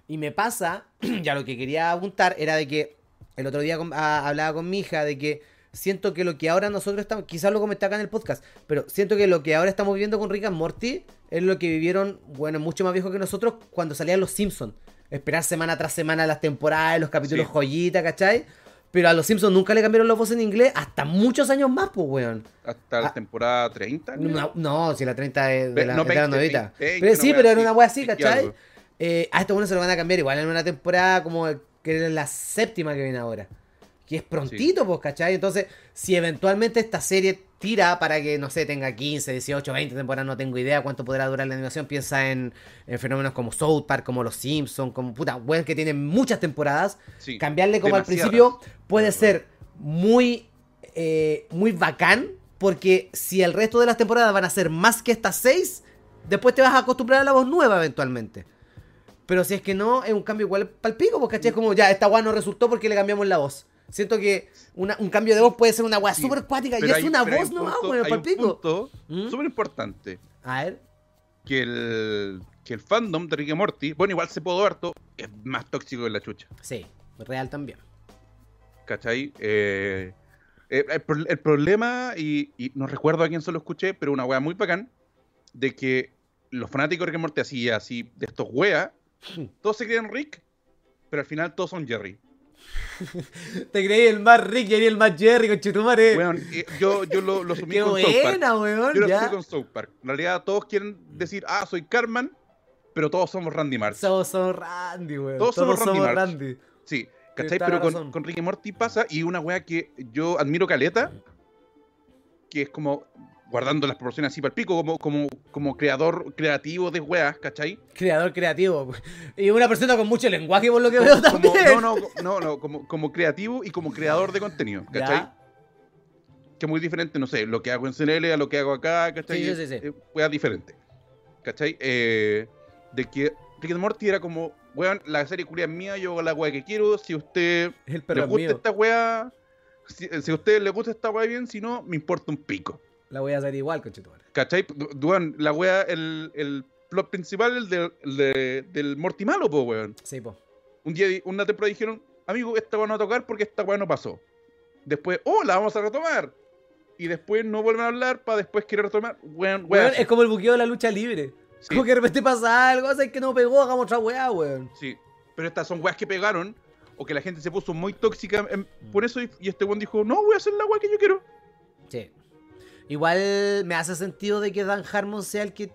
Y me pasa, ya lo que quería apuntar era de que el otro día con- a- hablaba con mi hija de que siento que lo que ahora nosotros estamos, quizás lo comenté acá en el podcast, pero siento que lo que ahora estamos viviendo con Rick and Morty es lo que vivieron, bueno, mucho más viejos que nosotros cuando salían los Simpsons. Esperar semana tras semana las temporadas, los capítulos Sí. joyita, ¿cachai? Pero a los Simpsons nunca le cambiaron los voces en inglés hasta muchos años más, pues, weón. Hasta la Ah. temporada 30. creo. No, no, si la 30 es de la, no, es de la 20, novita. 20, pero sí, pero era una wea así, ¿cachai? Eh, a estos buenos se lo van a cambiar igual en una temporada como que es la séptima que viene ahora. Que es prontito, pues, ¿cachai? Entonces, si eventualmente esta serie tira para que, no sé, tenga 15, 18, 20 temporadas, no tengo idea cuánto podrá durar la animación. Piensa en, en fenómenos como South Park, como Los Simpsons, como puta, weas que tienen muchas temporadas. Sí, Cambiarle como al principio puede ser muy, eh, muy bacán, porque si el resto de las temporadas van a ser más que estas seis, después te vas a acostumbrar a la voz nueva eventualmente. Pero si es que no, es un cambio igual para pico, porque ¿cachai? Es como ya, esta weá no resultó porque le cambiamos la voz. Siento que una- un cambio de voz puede ser una weá Sí, súper cuática y es hay- una voz nomás, weón, para un pico. ¿Mm? súper importante. A ver. Que el, que el fandom de Rick and Morty, bueno, igual se puede harto, es más tóxico que la chucha. Sí, real también. ¿Cachai? Eh, eh, el, pro- el problema, y, y no recuerdo a quién se lo escuché, pero una wea muy bacán, de que los fanáticos de Rick and Morty así, así, de estos weas, todos se creen Rick, pero al final todos son Jerry. Te creí el más Rick y el más Jerry, con Chitumare. Eh, yo, yo lo, lo asumí Qué con South Park. buena, weón. Yo lo ya. asumí con South Park. En realidad todos quieren decir, ah, soy Carman, pero todos somos Randy Marsh. Somos, somos Randy, weón. Todos somos Randy. Sí, ¿cachai? Pero con, con Rick y Morty pasa, y una wea que yo admiro caleta, que es como, guardando las proporciones así para el pico, como, como, como creador creativo de weas, ¿cachai? Creador creativo. Y una persona con mucho lenguaje, por lo que veo Como- no, no, no, no, como, como creativo y como creador de contenido, ¿cachai? Ya. Que es muy diferente, no sé, lo que hago en CNL a lo que hago acá, ¿cachai? Sí, sí, sí. Es wea diferente, ¿cachai? Eh, de que Rick and Morty era como, weón, la serie culia es mía, yo hago la wea que quiero, si usted El le gusta mío. esta wea, si, si a usted le gusta esta wea bien, si no, me importa un pico. La voy a hacer igual, conchetumare. ¿Cachai? Du- Duan, la wea, el, el plot principal el de- el de- del Morty malo, po, weón. Sí, po. Un día, una temporada dijeron, amigo, esta wea no va a tocar porque esta wea no pasó. Después, oh, la vamos a retomar. Y después no vuelven a hablar para después querer retomar. Weón, Weón, weón. es como el buqueo de la lucha libre. Sí. Como que de repente pasa algo, hace que no pegó, hagamos otra weá, weón. Sí, pero estas son weas que pegaron o que la gente se puso muy tóxica en- por eso y, y este weón dijo, no, voy a hacer la wea que yo quiero. Sí. Igual me hace sentido de que Dan Harmon sea el que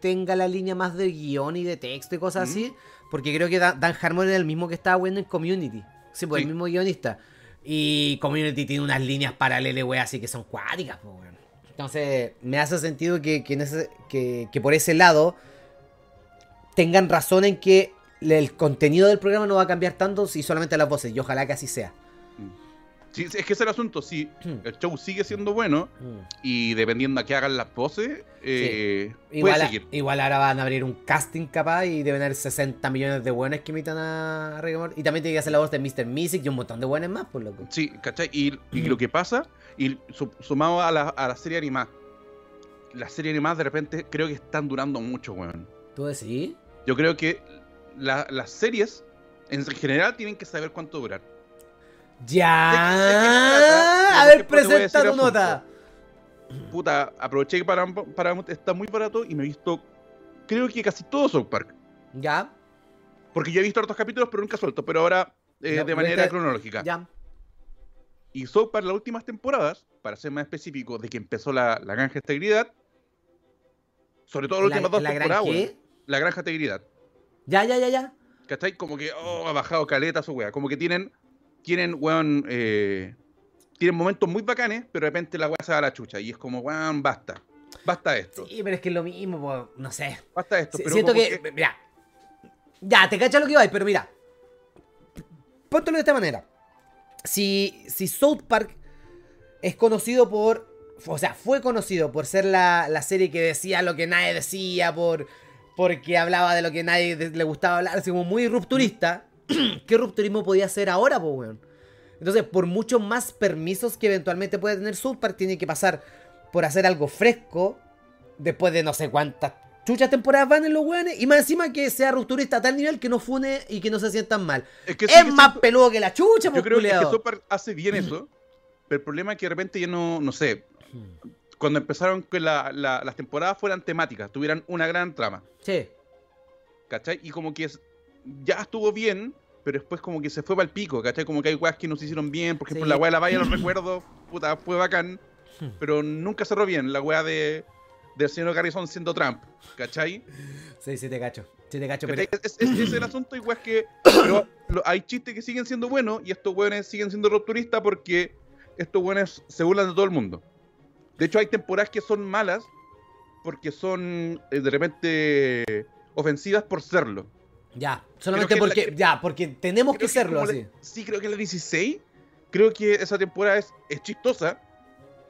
tenga la línea más de guion y de texto y cosas Mm. así. Porque creo que Dan, Dan Harmon era el mismo que estaba bueno en Community. Sí, pues Sí. el mismo guionista. Y Community tiene unas líneas paralelas, weón, así que son cuáticas, pues, weón. Entonces, me hace sentido que, que, en ese- que, que por ese lado tengan razón en que el contenido del programa no va a cambiar tanto si solamente las voces. Y ojalá que así sea. Sí, es que ese es el asunto. Si el show sigue siendo bueno y dependiendo a qué hagan las voces, eh, igual, puede seguir. igual ahora van a abrir un casting capaz y deben haber 60 millones de buenos que imitan a Rick Morty. Y también tiene que hacer la voz de Mr. Music y un montón de buenos más, por loco. Sí, ¿cachai? Y, y lo que pasa, y su- sumado a la, a la serie animada, las series animadas de repente creo que están durando mucho, weón. ¿Tú decís? Yo creo que la- las series en general tienen que saber cuánto durar. Ya. A ver, presenta tu nota. Puta, aproveché que para, para está muy barato y me he visto, creo que casi todo South Park. Ya. Porque yo he visto hartos capítulos, pero nunca suelto, pero ahora eh, No, de manera vete- cronológica. Ya. Y South Park, las últimas temporadas, para ser más específico, de que empezó la, la granja de integridad, sobre todo las La- últimas dos la gran temporadas, qué? weón, la granja de integridad. Ya, ya, ya, ya. ¿Cachai? Como que, oh, ha bajado caleta su wea. Como que tienen, tienen, weón, eh, tienen momentos muy bacanes, pero de repente la wea se va a la chucha. Y es como, weón, basta. Basta esto. Sí, pero es que es lo mismo, po, no sé. Basta esto. Si- pero siento como que, mira, ya, te cacha lo que va, pero mira, póntelo de esta manera. Si, si South Park es conocido por, o sea, fue conocido por ser la, la serie que decía lo que nadie decía, por porque hablaba de lo que nadie le gustaba hablar, así como muy rupturista, ¿qué rupturismo podía hacer ahora, po, weón? Entonces, por muchos más permisos que eventualmente puede tener Park, tiene que pasar por hacer algo fresco, después de no sé cuántas chuchas temporadas van en los weones, y más encima que sea rupturista a tal nivel que no fune y que no se sientan mal. Es, que es sigue más peludo que la chucha, Yo creo que, Park hace bien eso, pero el problema es que de repente ya no, no sé, cuando empezaron que la- la- las temporadas fueran temáticas, tuvieran una gran trama, Sí. ¿cachai? Y como que es- ya estuvo bien, pero después como que se fue para el pico, ¿cachai? Como que hay weas que no se hicieron bien, por ejemplo, Sí. la wea de la valla, los recuerdo, puta, fue bacán, Hmm. pero nunca cerró bien, la wea de del señor Garrison siendo Trump, ¿cachai? Sí, sí te cacho. Sí te cacho, pero... ¿Cachai? Es, es- es el asunto, y weas que pero lo- hay chistes que siguen siendo buenos y estos weones siguen siendo rupturistas porque estos weones se burlan de todo el mundo. De hecho, hay temporadas que son malas porque son eh, de repente ofensivas por serlo. Ya, solamente porque... la- Ya, porque tenemos que serlo la- así. sí, creo que la 16. Creo que esa temporada es, es chistosa,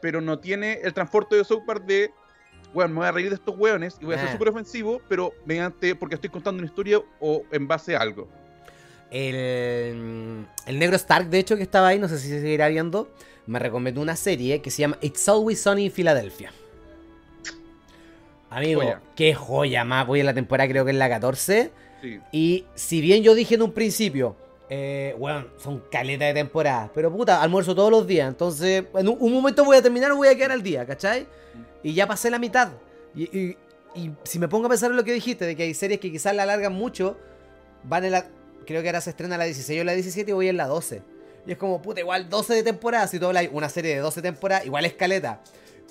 pero no tiene el transporte de South Park de, bueno, me voy a reír de estos weones y voy a ser Ah. súper ofensivo, pero mediante, porque estoy contando una historia o en base a algo. El, el negro Stark, de hecho, que estaba ahí, no sé si se seguirá viendo, me recomendó una serie que se llama It's Always Sunny in Philadelphia. Amigo, Joya. qué joya más. Voy en la temporada, creo que es la 14. Y si bien yo dije en un principio, eh, son caletas de temporada, pero puta, almuerzo todos los días. Entonces, en un, momento voy a terminar o voy a quedar al día, ¿cachai? Y ya pasé la mitad. Y, y- si me pongo a pensar en lo que dijiste, de que hay series que quizás la alargan mucho, van en la. Creo que ahora se estrena la 16 o la 17 y voy en la 12. Y es como, puta, igual 12 de temporada. Si tú hablas una serie de 12 temporadas, igual es caleta.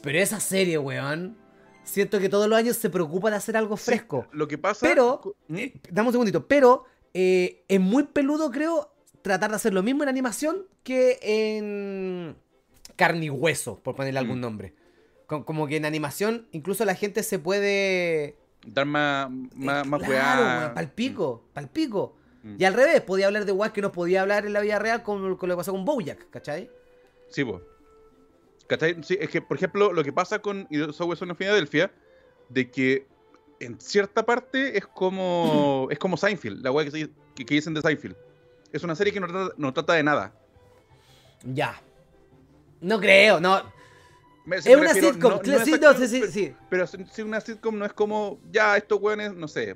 Pero esa serie, weón, siento que todos los años se preocupa de hacer algo fresco. Lo que pasa. Pero, ¿Mm? eh, dame un segundito, pero eh, es muy peludo, creo, tratar de hacer lo mismo en animación que en carne y hueso, por ponerle algún Mm. nombre. Co- Como que en animación incluso la gente se puede... dar más, más, más claro, weá. weón, palpico, palpico. Mm. Y al revés, podía hablar de weas que no podía hablar en la vida real con, con lo que pasó con Bojack, ¿cachai? Sí, pues. ¿Cachai? Sí, es que, por ejemplo, lo que pasa con Zone en Filadelfia, de que en cierta parte es como es como Seinfeld, la weá que, que, que dicen de Seinfeld. Es una serie que no trata, no trata de nada. Ya. No creo, no. Me- Es me una refiero, sitcom, no- no sí, no, sí, sí, pero- sí. Pero si si una sitcom no es como, ya, estos weones, no sé,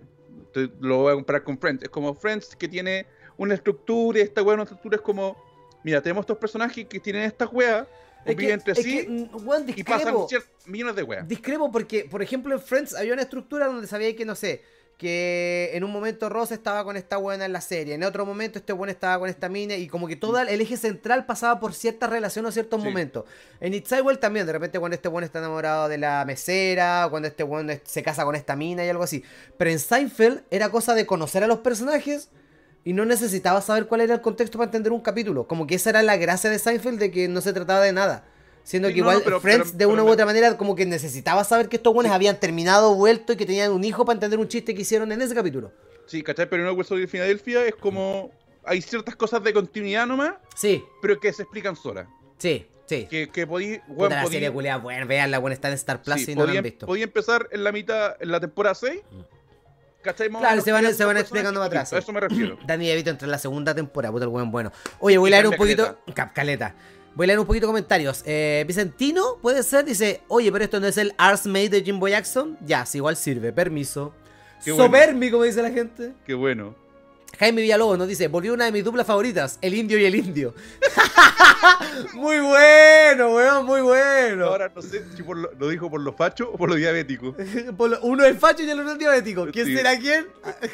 te- lo voy a comparar con Friends. Es como Friends que tiene una estructura y esta weá, una estructura es como, mira, tenemos estos personajes que tienen estas weas, Es que, viven entre es sí que, mm, weón, y pasan millones de weas. Discrepo porque, por ejemplo, en Friends había una estructura donde sabía que, no sé, que en un momento Ross estaba con esta buena en la serie, en otro momento este bueno estaba con esta mina, y como que todo el eje central pasaba por cierta relación o ciertos Sí. momentos. En It's Igual también, de repente cuando este bueno está enamorado de la mesera, o cuando este bueno se casa con esta mina y algo así. Pero en Seinfeld era cosa de conocer a los personajes y no necesitaba saber cuál era el contexto para entender un capítulo. Como que esa era la gracia de Seinfeld de que no se trataba de nada. Siendo Sí, que no, igual pero- Friends pero- de una pero u otra manera como que necesitaba saber que estos buenos habían terminado, vuelto y que tenían un hijo para entender un chiste que hicieron en ese capítulo. Sí, ¿cachai? Pero en el hueso de Filadelfia es como. Hay ciertas cosas de continuidad nomás, Sí, pero que se explican solas. sí, sí. Que, que podí. Puta, weón, la podí- serie culiada, bueno, veanla, bueno, está en Star Plus sí, y no la han visto. podía empezar en la mitad, en la temporada 6. Más Claro, se van- se van explicando para atrás, A eso me refiero. Danny DeVito entre la segunda temporada, puta el buen bueno. Oye, voy a leer un poquito. Cap- Caleta. Voy a leer un poquito comentarios. Eh, Vicentino, puede ser, dice, oye, pero esto no es el Ars Made de Jimbo Jackson. Ya, sí, igual sirve, permiso. Qué bueno. Como dice la gente. Qué bueno. Jaime Villalobos nos dice, volvió una de mis duplas favoritas, el indio y el indio. muy bueno, weón, muy bueno. Ahora no sé si por lo, lo dijo por los fachos o por los diabéticos. Por lo- Uno es facho y el otro es diabético. ¿Quién Sí. será quién?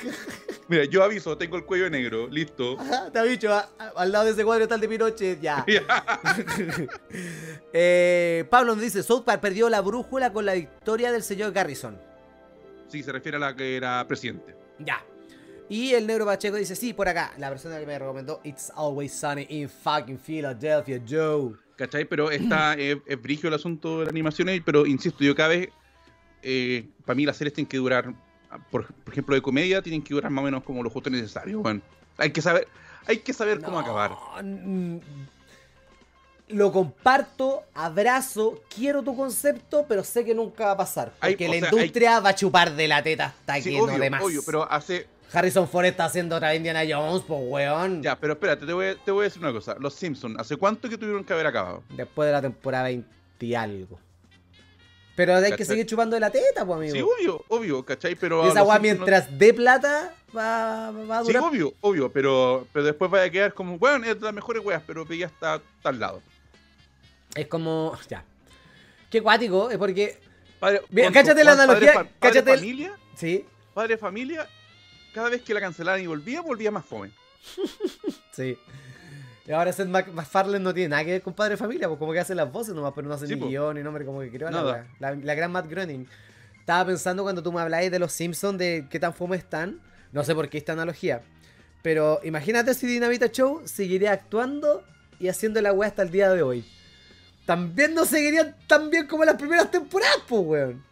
Mira, yo aviso, tengo el cuello negro, listo. Te ha dicho, a- a- al lado de ese cuadro está el de Pinochet, ya. Eh, Pablo nos dice, South Park perdió la brújula con la victoria del señor Garrison. Sí, se refiere a la que era presidente. Ya. Y el negro Pacheco dice, sí, por acá. La persona que me recomendó, It's Always Sunny in fucking Philadelphia, Joe. ¿Cachai? Pero está, es, es brigio el asunto de las animaciones, pero insisto, yo cada vez, eh, para mí las series tienen que durar, por, por ejemplo, de comedia, tienen que durar más o menos como lo justo necesario. Bueno, hay que saber, hay que saber cómo No, acabar. mm, Lo comparto, abrazo, quiero tu concepto, pero sé que nunca va a pasar. Porque la sea, industria va a chupar de la teta hasta Sí, que no obvio, de más. obvio, pero hace, Harrison Ford está haciendo otra Indiana Jones, pues weón. ya, pero espérate, te voy, a- te voy a decir una cosa. Los Simpsons, ¿hace cuánto que tuvieron que haber acabado? Después de la temporada 20 y algo. Pero hay que seguir chupando de la teta, pues amigo. Sí, obvio, obvio, ¿cachai? Pero Y esa weá Simpsons no- mientras dé plata va, va a Sí, durar. obvio, obvio, pero, pero después vaya a quedar como, bueno, es de las mejores weas, pero ya está, está al lado. es como. Ya. Qué cuático, es porque. Padre, Mira, ¿cuánto- cáchate la analogía, Padre, padre cáchate el- familia, Sí, padre familia, cada vez que la cancelaban y volvía, volvía más joven. sí. Y ahora Seth Mac- MacFarlane no tiene nada que ver con Padre Familia, pues como que hace las voces nomás, pero no hace Sí, ni po. guion ni nombre, como que creó la, la, la gran Matt Groening. Estaba pensando cuando tú me hablabas de los Simpsons, de qué tan fome están. No sé por qué esta analogía. Pero imagínate si Dinamita Show seguiría actuando y haciendo la weá hasta el día de hoy. También no seguirían tan bien como las primeras temporadas, pues, weón.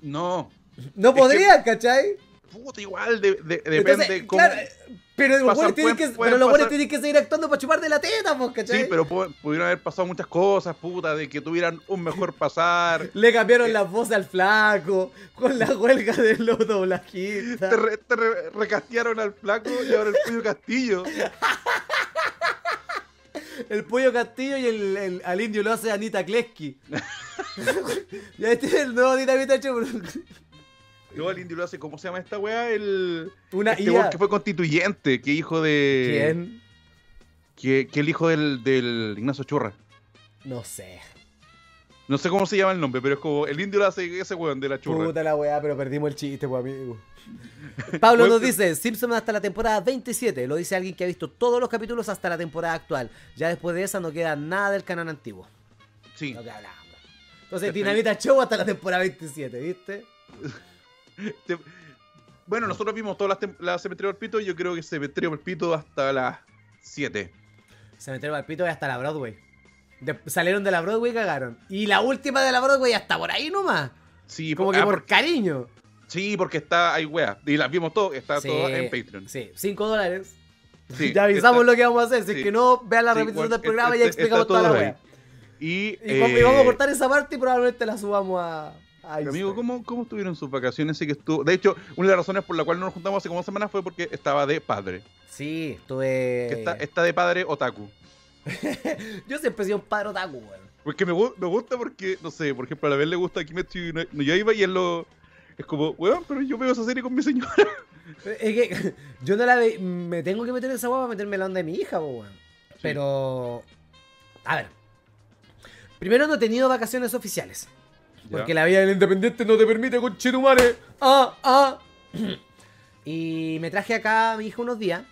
No, No que- podrían, ¿cachai? Puta, igual, de- de- depende Entonces, cómo... claro, pero los buenos tienen, que, pueden pero los buenos pasar- tienen que seguir actuando para chupar de la teta, pues, ¿cachai? Sí, pero pu- pudieron haber pasado muchas cosas, puta, de que tuvieran un mejor pasar. Le cambiaron Eh. las voces al flaco, con la huelga de los doblajistas. Te, re- te re- recastearon al flaco y ahora el pollo castillo. El pollo Castillo y el, el- al indio lo hace Anita Kleski. ya este es el nuevo Dinamita Show. Luego el indio lo hace, ¿cómo se llama esta weá? El, Una este IA. weón que fue constituyente, que hijo de... ¿Quién? Que, que el hijo del, del Ignacio Churra. No sé. No sé cómo se llama el nombre, pero es como el indio lo hace ese weón de la churra. Puta la weá, pero perdimos el chiste, pues amigo. Pablo nos dice, Simpson hasta la temporada 27. Lo dice alguien que ha visto todos los capítulos hasta la temporada actual. Ya después de esa no queda nada del canon antiguo. Sí. Lo que hablábamos. Entonces, Perfecto. Dinamita Show hasta la temporada 27, ¿viste? Bueno, nosotros vimos todas las la Cementerio del Pito. Yo creo que Cementerio del Pito hasta las 7. Se metieron al pito y hasta la Broadway. De- salieron de la Broadway y cagaron. Y la última de la Broadway hasta por ahí nomás. Sí, Como por- que ah, por por- cariño. sí, porque está, hay weas. Y las vimos todo, está Sí, todo en Patreon. Sí, 5 dólares. Sí, ya avisamos está- lo que vamos a hacer. Si sí. es que no, vean la repetición del programa y ya explicamos toda la wea. ahí. Y, y vamos a eh, cortar esa parte y probablemente la subamos a. a Amigo. ¿cómo, ¿cómo estuvieron sus vacaciones? Sí que estuvo... De hecho, una de las razones por la cual no nos juntamos hace como dos semanas fue porque estaba de padre. Sí, estuve. Está, está de padre otaku. Yo siempre he sido un padre otaku, weón. Porque me, me gusta porque, no sé, por ejemplo, a la vez le gusta Kimetsu no, no Yaiba y él lo... Es como, weón, pero yo veo esa serie con mi señora. Es que yo no la ve. Me tengo que meter en esa hueá para meterme la onda de mi hija, weón. Pero. A ver. Primero no he tenido vacaciones oficiales. Porque la vida del independiente no te permite con Chetumare. Ah, ah. Y me traje acá a mi hija unos días.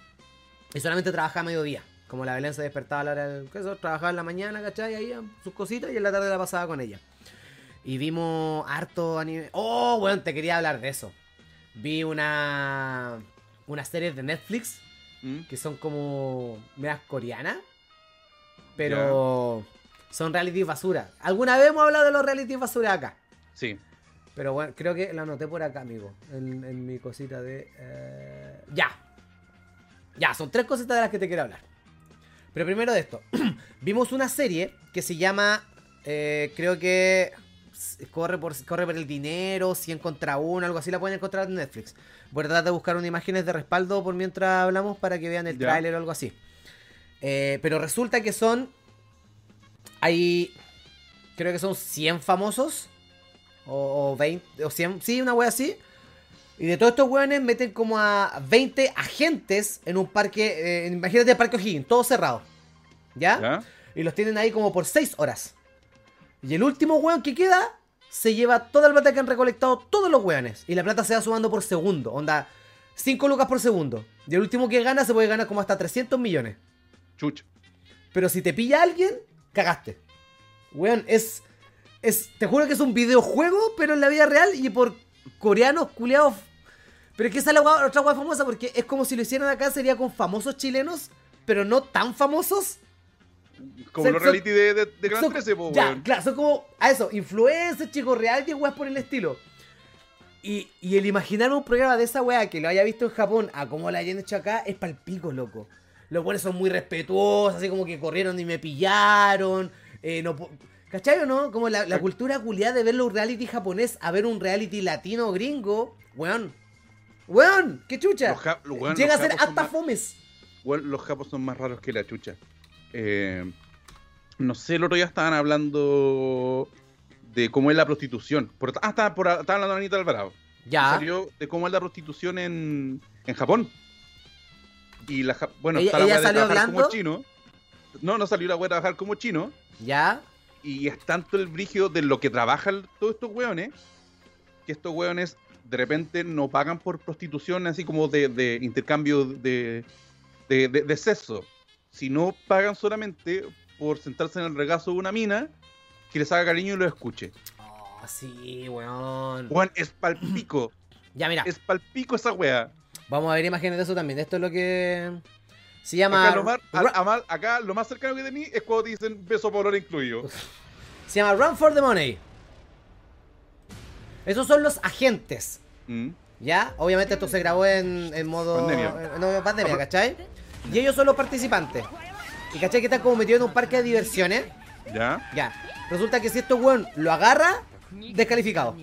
Y solamente trabajaba a mediodía. Como la Belén se despertaba a la hora del. ¿qué eso? Trabajaba en la mañana, ¿cachai? Ahí sus cositas y en la tarde la pasaba con ella. Y vimos harto anime. Oh, weón, te quería hablar de eso. Vi una. Unas series de Netflix ¿Mm? que son como. medias coreanas. Pero. Son reality basura. ¿Alguna vez hemos hablado de los reality basura acá? Sí. Pero bueno, creo que lo anoté por acá, amigo. En, en mi cosita de. eh, Ya. Ya, son tres cositas de las que te quiero hablar. Pero primero de esto. Vimos una serie que se llama. eh, creo que. Corre por, corre por el dinero, 100 contra 1, algo así la pueden encontrar en Netflix. Voy a tratar de buscar unas imágenes de respaldo por mientras hablamos para que vean el tráiler o algo así. Eh, pero resulta que son. Hay. Creo que son 100 famosos. O, o 20. O 100. Sí, una wea así. Y de todos estos weones meten como a 20 agentes en un parque. eh, imagínate el Parque O'Higgins, todo cerrado. ¿Ya? ¿Ya? Y los tienen ahí como por 6 horas. Y el último weón que queda se lleva toda la plata que han recolectado todos los weones. Y la plata se va sumando por segundo. Onda, 5 lucas por segundo. Y el último que gana se puede ganar como hasta 300 millones. Chucha. Pero si te pilla alguien, cagaste. Weón, es. es te juro que es un videojuego, pero en la vida real y por coreanos culiados. Pero es que esa es la otra guay famosa porque es como si lo hicieran acá, sería con famosos chilenos, pero no tan famosos. Como los son- reality de, de, de Gran Son- 13, po, ya, weón. claro, son como a eso, influencers, chicos reality, weas por el estilo. Y, y el imaginar un programa de esa wea que lo haya visto en Japón a como lo hayan hecho acá es palpico, loco. Los buenos son muy respetuosos, así como que corrieron y me pillaron. Eh, no, ¿Cachai o no? Como la, la cultura culiada de ver un reality japonés a ver un reality latino gringo. Weón. Weón, qué chucha. Los los weón, Llega a los ser hasta más- fomes. Weón, los japos son más raros que la chucha. Eh, no sé, el otro día estaban hablando de cómo es la prostitución. Por, ah, estaba, por, estaba hablando de Anita Alvarado. Ya. Salió de cómo es la prostitución en, en Japón. Y la, bueno, ¿Ella- está la ella weá de salió trabajar como chino. No, no salió la weá de trabajar como chino. Ya. Y es tanto el brigio de lo que trabajan todos estos weones, que estos weones de repente no pagan por prostitución así como de, de intercambio de, de, de- de sexo, sino pagan solamente por sentarse en el regazo de una mina que les haga cariño y lo escuche. Oh, sí, weón. Weón, es palpico, Ya, mira. es palpico esa wea. Vamos a ver imágenes de eso también. Esto es lo que se llama. Acá lo, más, Ra- a- a mal- acá lo más cercano que tení es cuando te dicen beso por hora incluido. Se llama Run for the Money. Esos son los agentes. Mm. ¿Ya? Obviamente esto se grabó en, en modo. Pandemia. en- no, pandemia, ¿cachai? Y ellos son los participantes. ¿Y cachai que están como metidos en un parque de diversiones? ¿Ya? Ya. Resulta que si estos weón lo agarra, descalificado.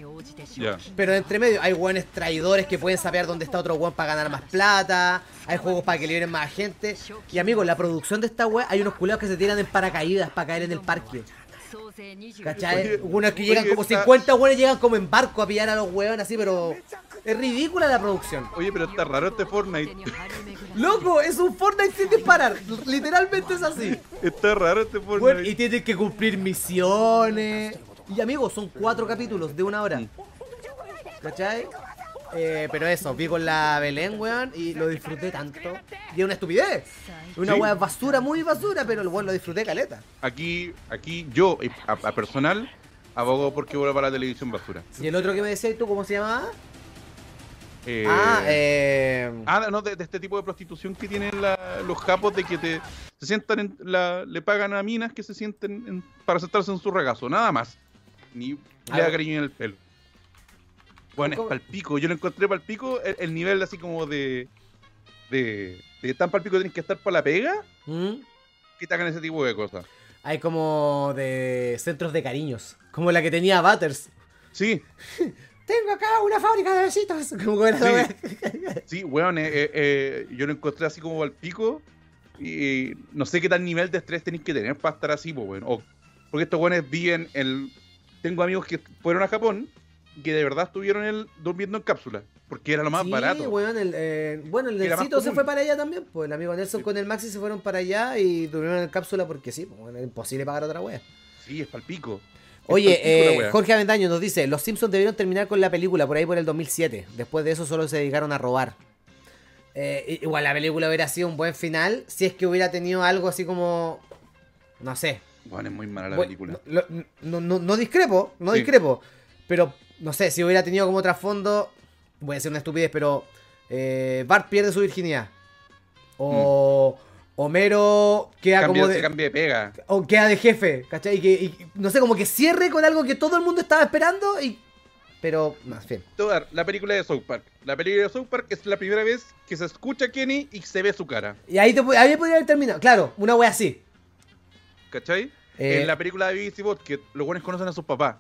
Ya. Pero entre medio hay weones traidores que pueden saber dónde está otro weón para ganar más plata. Hay juegos para que liberen más gente. Y amigos, la producción de esta wea, hay unos culeados que se tiran en paracaídas para caer en el parque. ¿Cachai? Unos que llegan oye, como está- 50 weones llegan como en barco a pillar a los weones así, pero es ridícula la producción. Oye, pero está raro este Fortnite. Loco, es un Fortnite sin disparar. Literalmente es así. Está raro este Bueno, Fortnite. y tienen que cumplir misiones. Y amigos, son cuatro capítulos de una hora. ¿Cachai? Eh, pero eso, vi con la Belén, weón, y lo disfruté tanto. Y es una estupidez. Una Sí. weá basura, muy basura, pero weón, lo disfruté caleta. Aquí, aquí yo, a, a personal, abogo porque vuelva para la televisión basura. Y el otro que me decías tú, ¿cómo se llamaba? Eh, Ah, eh. ah, no, de, de este tipo de prostitución que tienen la- los japos de que te se sientan en la, le pagan a minas que se sienten en- para sentarse en su regazo, nada más. Ni le da ver. cariño en el pelo. Bueno, es palpico. Yo lo encontré palpico el, el nivel así como de. de. de tan palpico tienes que estar para la pega ¿Mm? que te hagan ese tipo de cosas. Hay como de centros de cariños. Como la que tenía Butters. Sí, Tengo acá una fábrica de besitos. Como Sí. Sí, weón, eh, eh, eh, yo lo encontré así como al pico. Y no sé qué tal nivel de estrés tenéis que tener para estar así, pues, weón. O- porque estos weones viven el. Tengo amigos que fueron a Japón que de verdad estuvieron el, durmiendo en cápsula. Porque era lo más sí, barato. weón, el, eh, bueno, el Nelsito se fue para allá también. Pues el amigo Nelson con el Maxi se fueron para allá y durmieron en cápsula porque sí, pues bueno, era imposible pagar otra wea. Sí, es palpico. Oye, eh. Jorge Avendaño nos dice, los Simpsons debieron terminar con la película por ahí por el 2007. Después de eso solo se dedicaron a robar. Eh, igual la película hubiera sido un buen final si es que hubiera tenido algo así como... No sé. Weón, es muy mala la Bueno, película. No, no- no- no discrepo, no Sí. discrepo. Pero, no sé, si hubiera tenido como trasfondo... Voy a decir una estupidez, pero... eh, Bart pierde su virginidad. O... Homero queda como de. cambia de pega. O queda de jefe, ¿cachai? Y que, y, no sé, como que cierre con algo que todo el mundo estaba esperando y. Pero, más bien. La película de South Park. La película de South Park es la primera vez que se escucha a Kenny y se ve su cara. Y ahí, te, ahí podría haber terminado. Claro, una wea así. ¿Cachai? Eh, En la película de BBC Bot, que los buenos conocen a sus papás.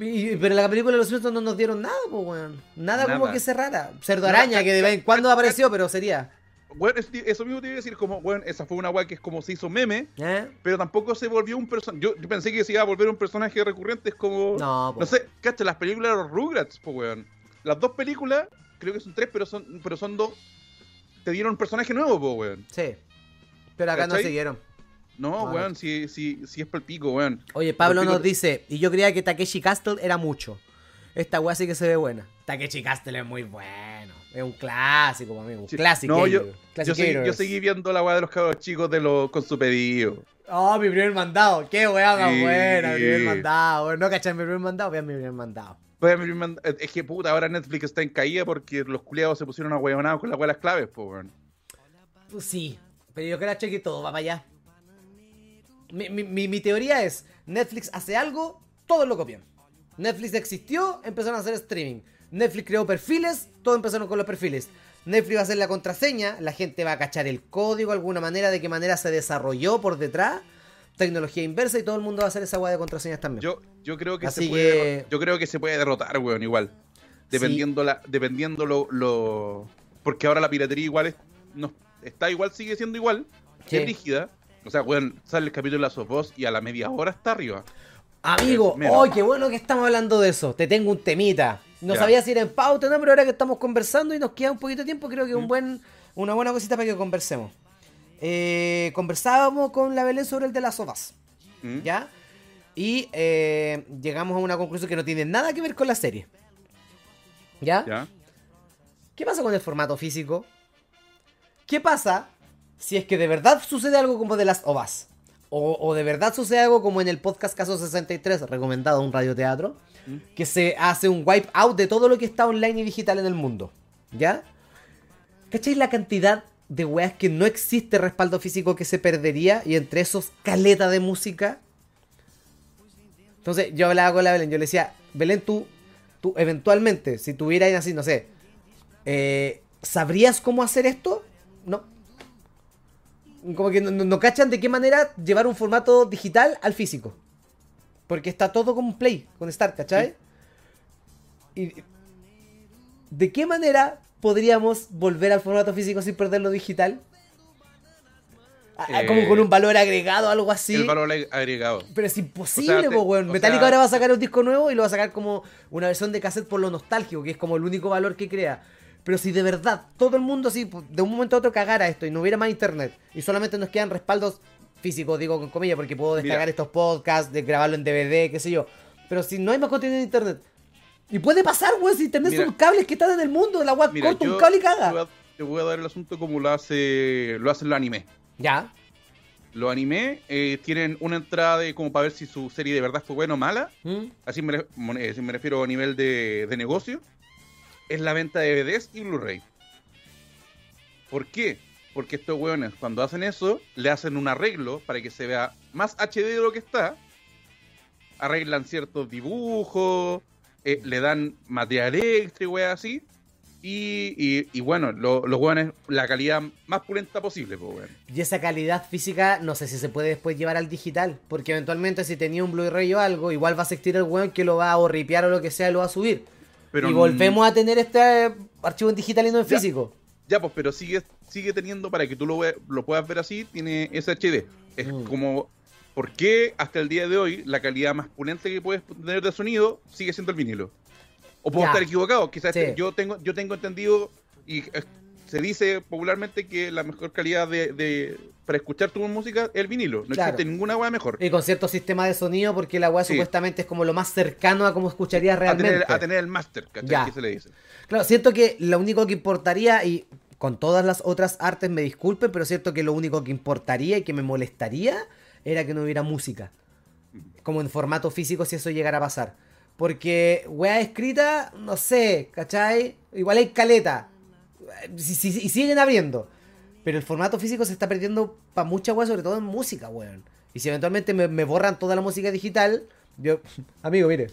y- pero en la película de los Simpsons no nos dieron nada, pues, weón. Nada, como que cerrara. Cerdo Nada, araña, que de vez en cuando apareció, pero sería. Bueno, es- eso mismo te iba a decir, como, bueno, esa fue una weá que es como se hizo meme, ¿Eh? pero tampoco se volvió un personaje. Yo, yo pensé que se iba a volver un personaje recurrente, es como. No, po. No sé, cacha, las películas de los Rugrats, pues, weón. Las dos películas, creo que son tres, pero son, pero son dos. Te dieron un personaje nuevo, pues, weón. Sí. Pero acá no siguieron. No, Ah. weón, si, si, si es palpico, weón. Oye, Pablo Pico- nos dice, y yo creía que Takeshi Castle era mucho. Esta weá sí que se ve buena. Takeshi Castle es muy bueno. Es un clásico, para mí, un Sí. clásico. No, yo, yo, seguí, yo seguí viendo la weá de los cabros chicos de los, con su pedido. Oh, mi primer mandado. Qué weá más Sí. buena, mi primer mandado. No cachai mi primer mandado, vean mi primer mandado. Pues, mi primer- Es que puta, ahora Netflix está en caída porque los culiados se pusieron a huevonados con la weá de las claves, pues, weón. Pues sí, pero yo creo que todo va para allá. Mi, mi- mi- teoría es, Netflix hace algo, todos lo copian. Netflix existió, empezaron a hacer streaming. Netflix creó perfiles, todos empezaron con los perfiles. Netflix va a hacer la contraseña, la gente va a cachar el código de alguna manera, de qué manera se desarrolló por detrás. Tecnología inversa y todo el mundo va a hacer esa guay de contraseñas también. Yo, yo creo que Así se puede que- yo creo que se puede derrotar, weón, igual. Dependiendo la, dependiendo lo, lo- porque ahora la piratería igual es, no, está igual, sigue siendo igual, Sí. es rígida. O sea, weón, sale el capítulo de la Sofos y a la media hora está arriba. Amigo, Mira. ¡ay, qué bueno que estamos hablando de eso! Te tengo un temita. No Ya. sabía si era en pauta, ¿no? Pero ahora que estamos conversando y nos queda un poquito de tiempo, creo que es un Mm. buen, una buena cosita para que conversemos. Eh, conversábamos con la Belén sobre el de las sofás, ¿Mm? ¿ya? Y eh, llegamos a una conclusión que no tiene nada que ver con la serie. ¿Ya? ¿Ya? ¿Qué pasa con el formato físico? ¿Qué pasa si es que de verdad sucede algo como de las ovas? O, o de verdad sucede algo como en el podcast Caso 63, recomendado a un radioteatro, que se hace un wipe out de todo lo que está online y digital en el mundo. ¿Ya? ¿Cacháis la cantidad de weas que no existe respaldo físico que se perdería? Y entre esos, caleta de música. Entonces, yo hablaba con la Belén, yo le decía, Belén, tú, tú eventualmente, si tuvieras así, no sé, eh, ¿sabrías cómo hacer esto? No. Como que no, no- no cachan de qué manera llevar un formato digital al físico. Porque está todo con Play, con Start, ¿cachai? Y ¿De qué manera podríamos volver al formato físico sin perder lo digital? Ah, Como Eh, con un valor agregado, algo así. El valor ag- agregado. Pero es imposible, O sea, po, weón. Metallica sea- ahora va a sacar un disco nuevo y lo va a sacar como una versión de cassette por lo nostálgico, que es como el único valor que crea. Pero si de verdad todo el mundo así, po, de un momento a otro cagara esto y no hubiera más internet y solamente nos quedan respaldos físicos, digo con comillas, porque puedo descargar Mira. estos podcasts, de grabarlo en DVD, qué sé yo. Pero si no hay más contenido en internet. Y puede pasar, weón, si internet Mira. son cables que están en el mundo, la weá corta un cable y caga. te voy a dar el asunto como lo hace lo hacen los animes. Ya. Los animes eh, tienen una entrada de como para ver si su serie de verdad fue buena o mala. ¿Mm? Así me, eh, si me refiero a nivel de, de negocio. Es la venta de DVDs y Blu-ray. ¿Por qué? Porque estos weones, cuando hacen eso, le hacen un arreglo para que se vea más HD de lo que está. Arreglan ciertos dibujos, eh, le dan material extra y weas así. Y, y- bueno, lo- los weones, la calidad más pulenta posible, pues weón. Y esa calidad física, no sé si se puede después llevar al digital. Porque eventualmente, si tenía un Blu-ray o algo, igual va a existir el weón que lo va a o ripear o lo que sea, lo va a subir. Pero y volvemos a tener este archivo en digital y no en Ya. físico. Ya, pues, pero sigue, sigue teniendo para que tú lo, ve- lo puedas ver así, tiene SHD. Es Mm. como, ¿por qué hasta el día de hoy la calidad más pulente que puedes tener de sonido sigue siendo el vinilo? O puedo Ya. estar equivocado, quizás Sí. yo tengo yo tengo entendido y eh, se dice popularmente que la mejor calidad de, de- para escuchar tu música es el vinilo. No Claro. existe ninguna weá mejor. Y con cierto sistema de sonido, porque la weá Sí. supuestamente es como lo más cercano a como escucharías A realmente. tener, a tener el máster, ¿cachai? Ya. Que se le dice. Claro, siento que lo único que importaría, y con todas las otras artes me disculpen, pero siento que lo único que importaría y que me molestaría era que no hubiera música. Como en formato físico si eso llegara a pasar. Porque weá escrita, no sé, ¿cachai? Igual hay caleta. Si- si- Y siguen abriendo. Pero el formato físico se está perdiendo para mucha weá, sobre todo en música, weón. Y si eventualmente me, me borran toda la música digital, yo. Amigo, mire.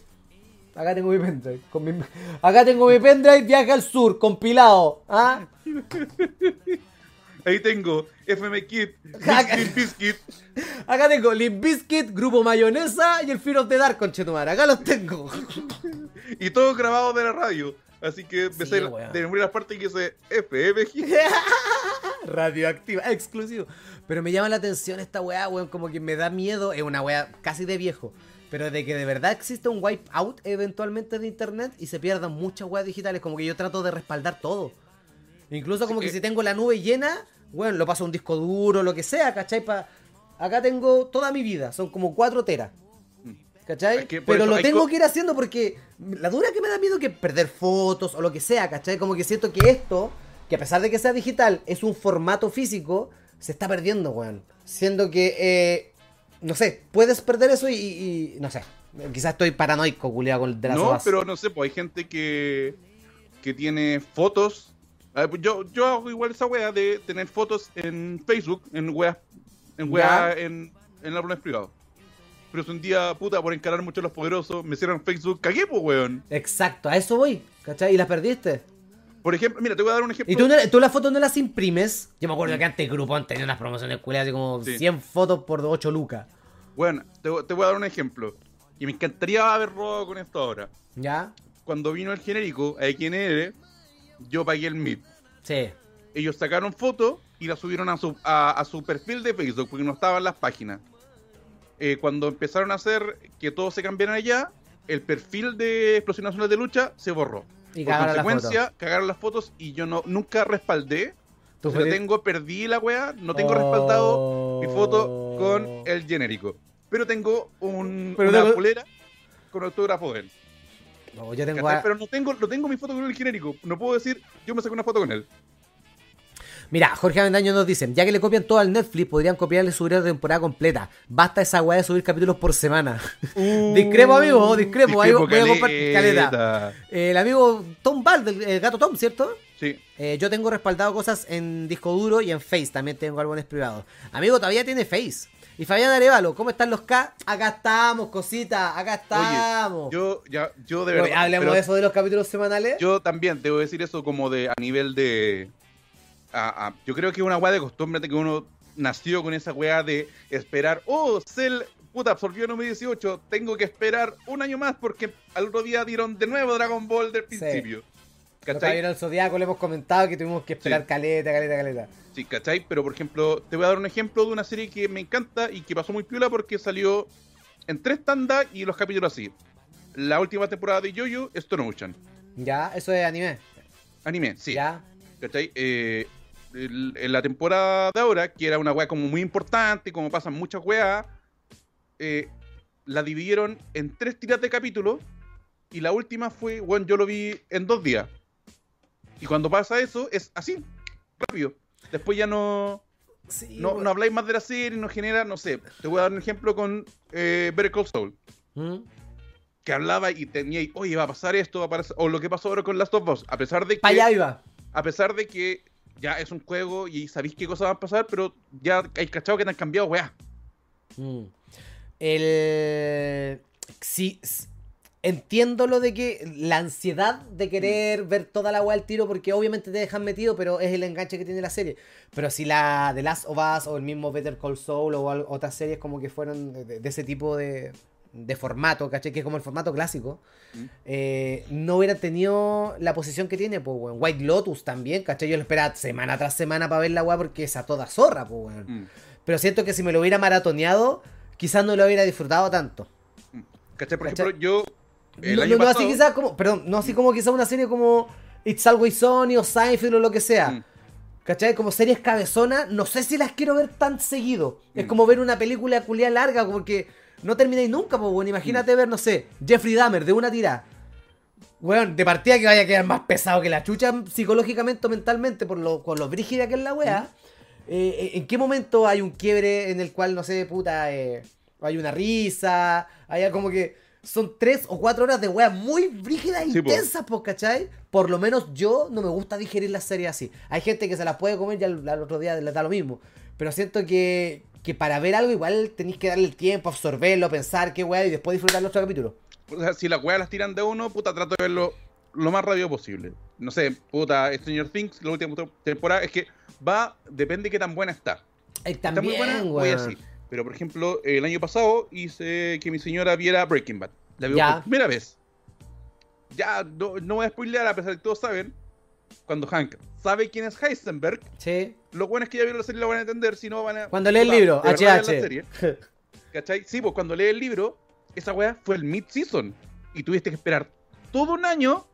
Acá tengo mi pendrive. con mi- acá tengo mi pendrive, viaje al sur, compilado. ¿Ah? Ahí tengo FM Kit, Haga- Biscuit, Biscuit. Acá tengo Limp Bizkit, Grupo Mayonesa y el Fear of the Dark, conchetumar. Acá los tengo. Y todo grabado de la radio. Así que me Sí, de las partes que dice FM. Radioactiva, exclusivo. Pero me llama la atención esta weá, weón, como que me da miedo. Es una weá casi de viejo. Pero de que de verdad existe un wipe out eventualmente de internet y se pierdan muchas weas digitales. Como que yo trato de respaldar todo. Incluso como que que- si tengo la nube llena, weón, lo paso a un disco duro, lo que sea, ¿cachai? Pa... Acá tengo toda mi vida, son como 4 teras. ¿Cachai? Es que por Pero eso lo tengo que ir haciendo porque la dura que me da miedo que perder fotos o lo que sea, ¿cachai? Como que siento que esto, que a pesar de que sea digital, es un formato físico, se está perdiendo, weón. Siendo que, eh, no sé, puedes perder eso y, y- y- no sé. Quizás estoy paranoico, culiado, con el de las No, pero no sé, pues hay gente que, que tiene fotos. Pues Yo, yo hago igual esa wea de tener fotos en Facebook, en weas, en wea, en, en álbumes privados. Pero si un día, puta, por encarar mucho a los poderosos, me cierran Facebook, cagué, pues, weón. Exacto, a eso voy, ¿cachai? Y las perdiste. Por ejemplo, mira, te voy a dar un ejemplo. Y tú, no- tú las fotos no las imprimes. Yo me acuerdo que antes Groupon tenía unas promociones culiadas así como Sí. 100 fotos por 8 lucas. Bueno, te, te voy a dar un ejemplo. Y me encantaría haber robado con esto ahora. ¿Ya? Cuando vino el genérico a XNR, yo pagué el MIP. Sí. Ellos sacaron fotos y la subieron a su, a, a su perfil de Facebook porque no estaban las páginas. Eh, cuando empezaron a hacer que todos se cambiaran allá, el perfil de Explosión Nacional de Lucha se borró. Y Por cagaron consecuencia, cagaron las fotos y yo no nunca respaldé. Tú tengo, perdí la weá, no tengo Oh. respaldado mi foto con el genérico. Pero tengo un, Pero una tengo- polera con autógrafo de él. No, yo tengo a- Pero no tengo, no tengo mi foto con el genérico. No puedo decir, yo me saco una foto con él. Mira, Jorge Avendaño nos dice, ya que le copian todo al Netflix, podrían copiarle subir la temporada completa. Basta esa weá de subir capítulos por semana. discrepo, amigo, discrepo. ahí voy a compartir caleta. Eh, el amigo Tom Ball, el, el gato Tom, ¿cierto? Sí. Eh, yo tengo respaldado cosas en disco duro y en Face, también tengo álbumes privados. Amigo, todavía tiene Face. Y Fabián Arevalo, ¿cómo están los K? Acá estamos, cosita, acá estamos. Yo, ya, yo de Oye, verdad. hablemos pero de eso de los capítulos semanales. Yo también debo decir eso como de a nivel de. A- a- yo creo que es una weá de costumbre de que uno nació con esa weá de esperar. Oh, Cell, puta, absorbió número 18. Tengo que esperar un año más porque al otro día dieron de nuevo Dragon Ball del principio. Los ¿Cachai? Del Zodiaco le hemos comentado que tuvimos que esperar Sí. caleta, caleta, caleta. Sí, ¿cachai? Pero por ejemplo, te voy a dar un ejemplo de una serie que me encanta y que pasó muy piola porque salió en tres tandas y los capítulos así. La última temporada de Yoyo, Stone Ocean. Ya, eso es anime. Anime, sí. Ya. ¿Cachai? Eh, el- en la temporada de ahora, que era una weá como muy importante, como pasan muchas weas, eh, la dividieron en tres tiras de capítulos y la última fue, bueno, yo lo vi en dos días. Y cuando pasa eso, es así, rápido. Después ya no, Sí, no, bueno. no habláis más de la serie, no genera, no sé. Te voy a dar un ejemplo con eh, Better Call Saul, ¿Mm? que hablaba y tenía, oye, va a pasar esto, va a pasar, o lo que pasó ahora con Last of Us, a pesar de que... Pa' allá iba. a pesar de que ya es un juego y sabéis qué cosas van a pasar, pero ya hay cachado que te han cambiado, weá. Mm. El. Sí. Entiendo lo de que la ansiedad de querer ver toda la weá al tiro, porque obviamente te dejan metido, pero es el enganche que tiene la serie. Pero si la The Last of Us o el mismo Better Call Saul o otras series como que fueron de, de ese tipo de, de formato, ¿cachai? Que es como el formato clásico, Mm. eh, no hubiera tenido la posición que tiene, pues, weón. White Lotus también, ¿cachai? Yo lo esperaba semana tras semana para ver la weá porque es a toda zorra, pues, weón. Mm. Pero siento que si me lo hubiera maratoneado, quizás no lo hubiera disfrutado tanto. ¿Cachai? Por ¿Cachai? ejemplo, yo. El no, año no- no pasado, así quizás como, perdón, no así como quizás una serie como It's Always Sunny o Seinfeld o lo que sea. Mm. ¿Cachai? Como series cabezonas, no sé si las quiero ver tan seguido. Es Mm. como ver una película culiada larga, porque no termináis nunca, pues, bueno. Imagínate ver, no sé, Jeffrey Dahmer de una tira. Weón, de partida que vaya a quedar más pesado que la chucha psicológicamente o mentalmente por lo, con lo brígida que es la wea. Eh, ¿En qué momento hay un quiebre en el cual, no sé, puta, eh, hay una risa? Hay como que son tres o cuatro horas de weas muy brígidas e Sí, po. intensas, pues, ¿cachai? Por lo menos yo no me gusta digerir las series así. Hay gente que se las puede comer y al, al otro día les da lo mismo. Pero siento que, que para ver algo igual tenéis que darle el tiempo, absorberlo, pensar qué wea y después disfrutar los otro capítulo. O sea, si las weas las tiran de uno, puta, trato de verlo lo más rápido posible. No sé, puta, Stranger Things, la última temporada, es que va, depende de qué tan buena está. Eh, Está también, muy buena, voy weón. así. Pero, por ejemplo, el año pasado hice que mi señora viera Breaking Bad. La vio por primera vez. Ya, no, no voy a spoilear, a pesar de que todos saben. Cuando Hank sabe quién es Heisenberg, Sí. lo bueno es que ya vieron la serie lo van a entender, si no van a... Cuando lee el libro, la HH. serie. ¿Cachai? Sí, pues cuando lee el libro, esa weá fue el mid-season. Y tuviste que esperar todo un año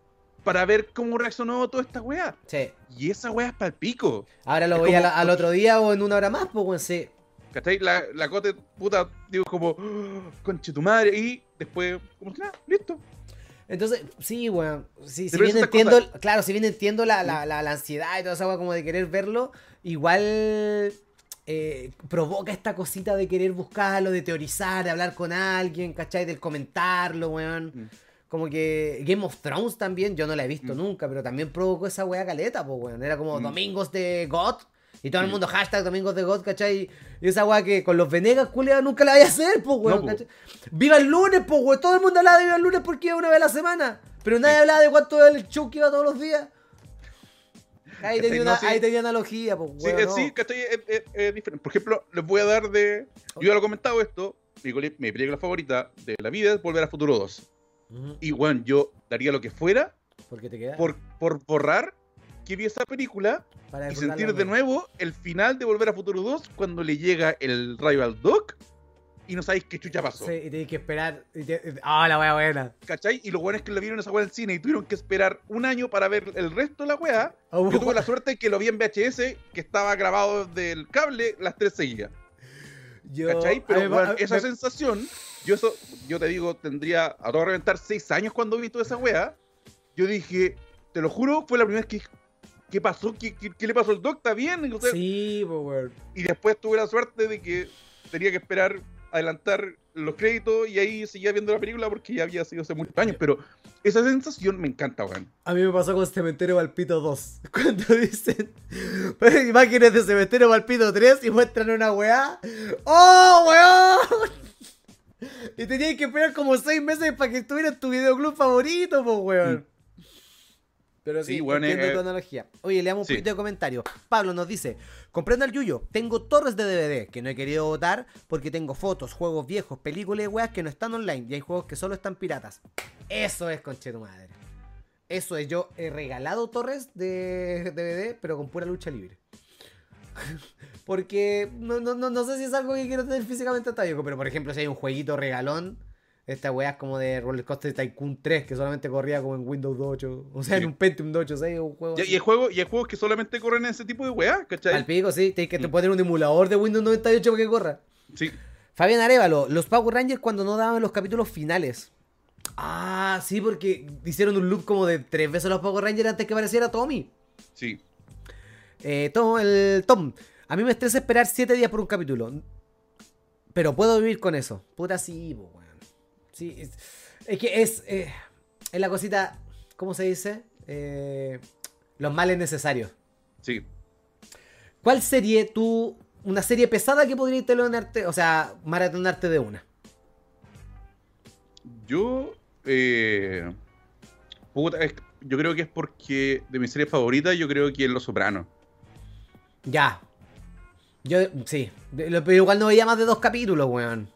para ver cómo reaccionó toda esta weá. Sí. Y esa weá es pa'l pico. Ahora lo Es voy como- al otro día o en una hora más, pues, weón, sí. ¿Cachai? La, la cote, puta, digo como, "Oh, conche tu madre. Y después, como si nada, listo. Entonces, sí, weón. Sí, si Pero bien entiendo, claro, si bien entiendo la, la, la, la ansiedad y toda esa weá como de querer verlo, igual eh, provoca esta cosita de querer buscarlo, de teorizar, de hablar con alguien, ¿cachai? Del comentarlo, weón. Mm. Como que Game of Thrones también, yo no la he visto Mm. nunca, pero también provocó esa weá caleta, pues, weón. Era como Mm. domingos de God. Y todo el mundo hashtag domingos de God, ¿cachai? Y esa weá que con los Venegas, culia, nunca la vaya a hacer, pues, weón. No, po. ¿cachai? Viva el lunes, pues, weón. Todo el mundo hablaba de Viva el lunes porque iba una vez a la semana. Pero nadie Sí. hablaba de cuánto era el show que iba todos los días. Ahí tenía, No, una, sí. ahí tenía analogía, pues, weón. eh, no. sí, ¿cachai? Es, es- es diferente. Por ejemplo, les voy a dar de. Yo ya lo he comentado esto. Mi, mi película favorita de la vida es Volver a Futuro 2. Ujú. Y, bueno, yo daría lo que fuera ¿Por qué te queda? por, por borrar que vi esa película Para y sentir de nuevo el final de Volver a Futuro 2 cuando le llega el Rival Dog y no sabéis qué chucha pasó. Sí, y tenéis que esperar. te- Ah, la wea buena. ¿Cachai? Y los buenos que la vieron esa weá en cine y tuvieron que esperar un año para ver el resto de la weá. Oh, Yo tuve la suerte que lo vi en VHS, que estaba grabado del cable las tres seguidas. Yo- ¿Cachai? Pero me- esa sensación, yo eso, yo te digo, tendría a todo reventar seis años cuando vi toda esa weá. Yo dije, te lo juro, fue la primera vez que ¿qué pasó? ¿Qué, qué, qué le pasó al Doc? ¿Está bien? O sea, Sí, pues, weón. Y después tuve la suerte de que tenía que esperar adelantar los créditos y ahí seguía viendo la película porque ya había sido hace muchos años. Pero esa sensación me encanta, weón. A mí me pasó con Cementerio Valpito 2. Cuando dicen imágenes de Cementerio Valpito 3 y muestran una weá. ¡Oh, weón! Y tenías que esperar como 6 meses para que estuviera en tu videoclub favorito, pues, weón. Pero sí, Sí, weón, entiendo eh, tu analogía. Oye, leamos un sí. poquito de comentarios. Pablo nos dice: Comprendo al Yuyo, tengo torres de DVD que no he querido votar porque tengo fotos, juegos viejos, películas y weas que no están online y hay juegos que solo están piratas. Eso es, conche tu madre. Eso es, yo he regalado torres de DVD, pero con pura lucha libre. Porque no, no, no, no sé si es algo que quiero tener físicamente hasta viejo, pero por ejemplo, si hay un jueguito regalón, esta weá es como de Roller Coaster Tycoon 3, que solamente corría como en Windows 8, o sea, en un Pentium 8, ¿sabes? Un juego. Y, y hay juegos, y hay juegos que solamente corren en ese tipo de weá, ¿cachai? Al pico, sí, tienes que te Mm. poner un emulador de Windows 98 para que corra. Sí. Fabián Arevalo, los Power Rangers cuando no daban los capítulos finales. Ah, sí, porque hicieron un loop como de tres veces los Power Rangers antes que apareciera Tommy. Sí. Eh, Tom, el Tom, a mí me estresa esperar siete días por un capítulo. Pero puedo vivir con eso. Puta sí, po. Sí, es, es que es, eh, es la cosita, ¿cómo se dice? Eh, los males necesarios. Sí. ¿Cuál serie tú, una serie pesada que podrías teleonarte, o sea, maratonarte de una? Yo. Eh, puta, es- yo creo que es porque de mi serie favorita, yo creo que es Los Sopranos. Ya. Yo, sí. Pero igual no veía más de dos capítulos, weón.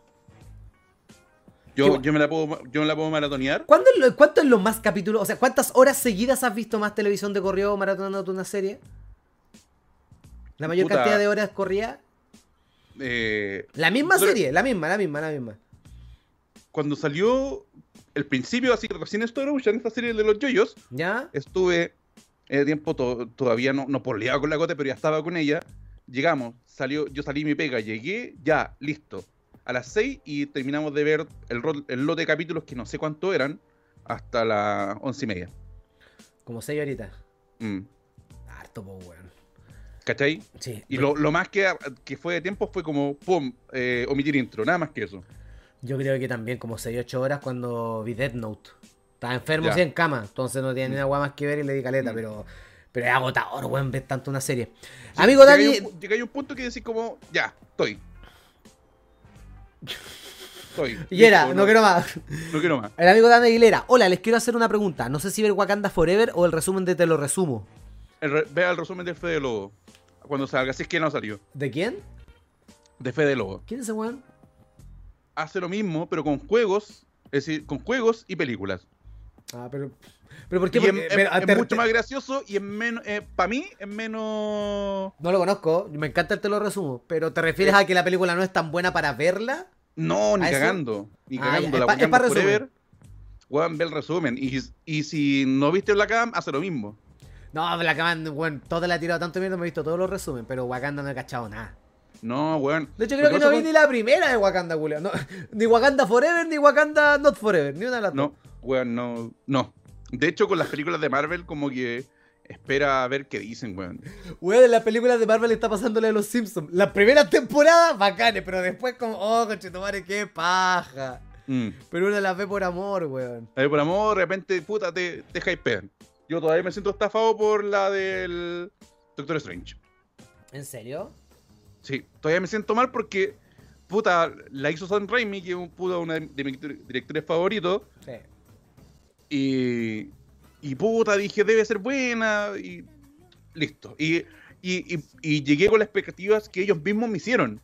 Yo, yo, me la puedo, yo me la puedo maratonear. ¿Cuándo es lo- ¿Cuánto es los más capítulos? O sea, ¿cuántas horas seguidas has visto más televisión de corrido maratonando una serie? ¿La mayor Puta. cantidad de horas corría? Eh, La misma Pero- serie, la misma, la misma, la misma. cuando salió el principio, así recién esto era esta serie de los yoyos, ¿Ya? estuve en tiempo to- todavía no, no poleaba con la cote, pero ya estaba con ella. Llegamos, salió, yo salí mi pega, llegué, ya, listo. A las 6 y terminamos de ver el, el lote de capítulos que no sé cuánto eran, hasta las once y media. Como seis horitas. Mm, Harto, po, weón. ¿Cachai? Sí. Y lo, lo más que, que fue de tiempo fue como, pum, eh, omitir intro, nada más que eso. Yo creo que también como 6-8 horas cuando vi Death Note. Estaba enfermo, sí, en cama. Entonces no tenía ni una agua más que ver y le di caleta, Mm. pero, pero es agotador, weón, ver tanto una serie. Amigo Llega Dani, un Llega ahí un punto que decís como, ya, estoy. Estoy. y era, listo, no quiero más. no quiero más. El amigo Dani Aguilera, hola, les quiero hacer una pregunta. No sé si ver Wakanda Forever o el resumen de Te lo resumo. El re- vea el resumen de Fede Lobo. Cuando salga, si es que no salió. ¿De quién? De Fede Lobo. ¿Quién es ese weón? Hace lo mismo, pero con juegos, es decir, con juegos y películas. Ah, pero. ¿Pero por qué? Porque- es- pero, es te- mucho te- más gracioso y es menos, para mí, es menos... No lo conozco, me encanta el te lo resumo. Pero ¿te refieres a que la película no es tan buena para verla? No, ni cagando. Ni Ah, cagando. ya, La es pa- es Wakanda pa' resumen. Forever, weón, ve el resumen. Y, y si no viste Black hace lo mismo. No, Black Adam, weón, todo le ha tirado tanto miedo, me he visto todos los resúmenes, pero Wakanda no he cachado nada. No, weón. De hecho, creo que no vi con- ni la primera de Wakanda, Julio. No, ni Wakanda Forever, ni Wakanda Not Forever, ni una de las. No, weón, no. No. De hecho, con las películas de Marvel, como que espera a ver qué dicen, weón. Weón, en las películas de Marvel está pasándole a los Simpsons. Las primeras temporadas, bacanes, pero después como, oh, conchetumare, qué paja. Mm. Pero uno las ve por amor, weón. A ver, por amor, de repente, puta, te, te hypean. Yo todavía me siento estafado por la del Doctor Strange. ¿En serio? Sí, todavía me siento mal porque, puta, la hizo Sam Raimi, que es un, puta, una de mis directores- directores favoritos. Sí. Y, y puta, dije, debe ser buena. Y listo. Y, y, y- llegué con las expectativas que ellos mismos me hicieron.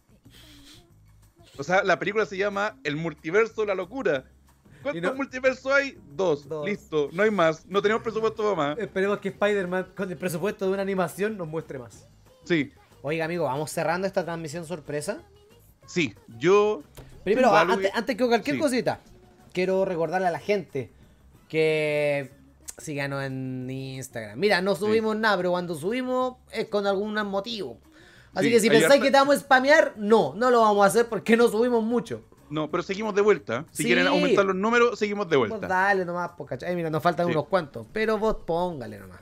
O sea, la película se llama El multiverso, la locura. ¿Cuántos no- multiversos hay? Dos. Dos. Listo, no hay más. No tenemos presupuesto para más. Esperemos que Spider-Man, con el presupuesto de una animación, nos muestre más. Sí, Oiga, amigo, vamos cerrando esta transmisión sorpresa. sí. Yo. Primero, antes, que- antes que cualquier sí. cosita, quiero recordarle a la gente que síganos en Instagram. Mira, no subimos nada, pero cuando subimos es con algún motivo. Así Sí, que si pensáis que te vamos a spamear, no, no lo vamos a hacer porque no subimos mucho. No, pero seguimos de vuelta. Si Sí. quieren aumentar los números, seguimos de vuelta. dale nomás, pues, ¿cachai? Mira, nos faltan unos cuantos, pero vos póngale nomás.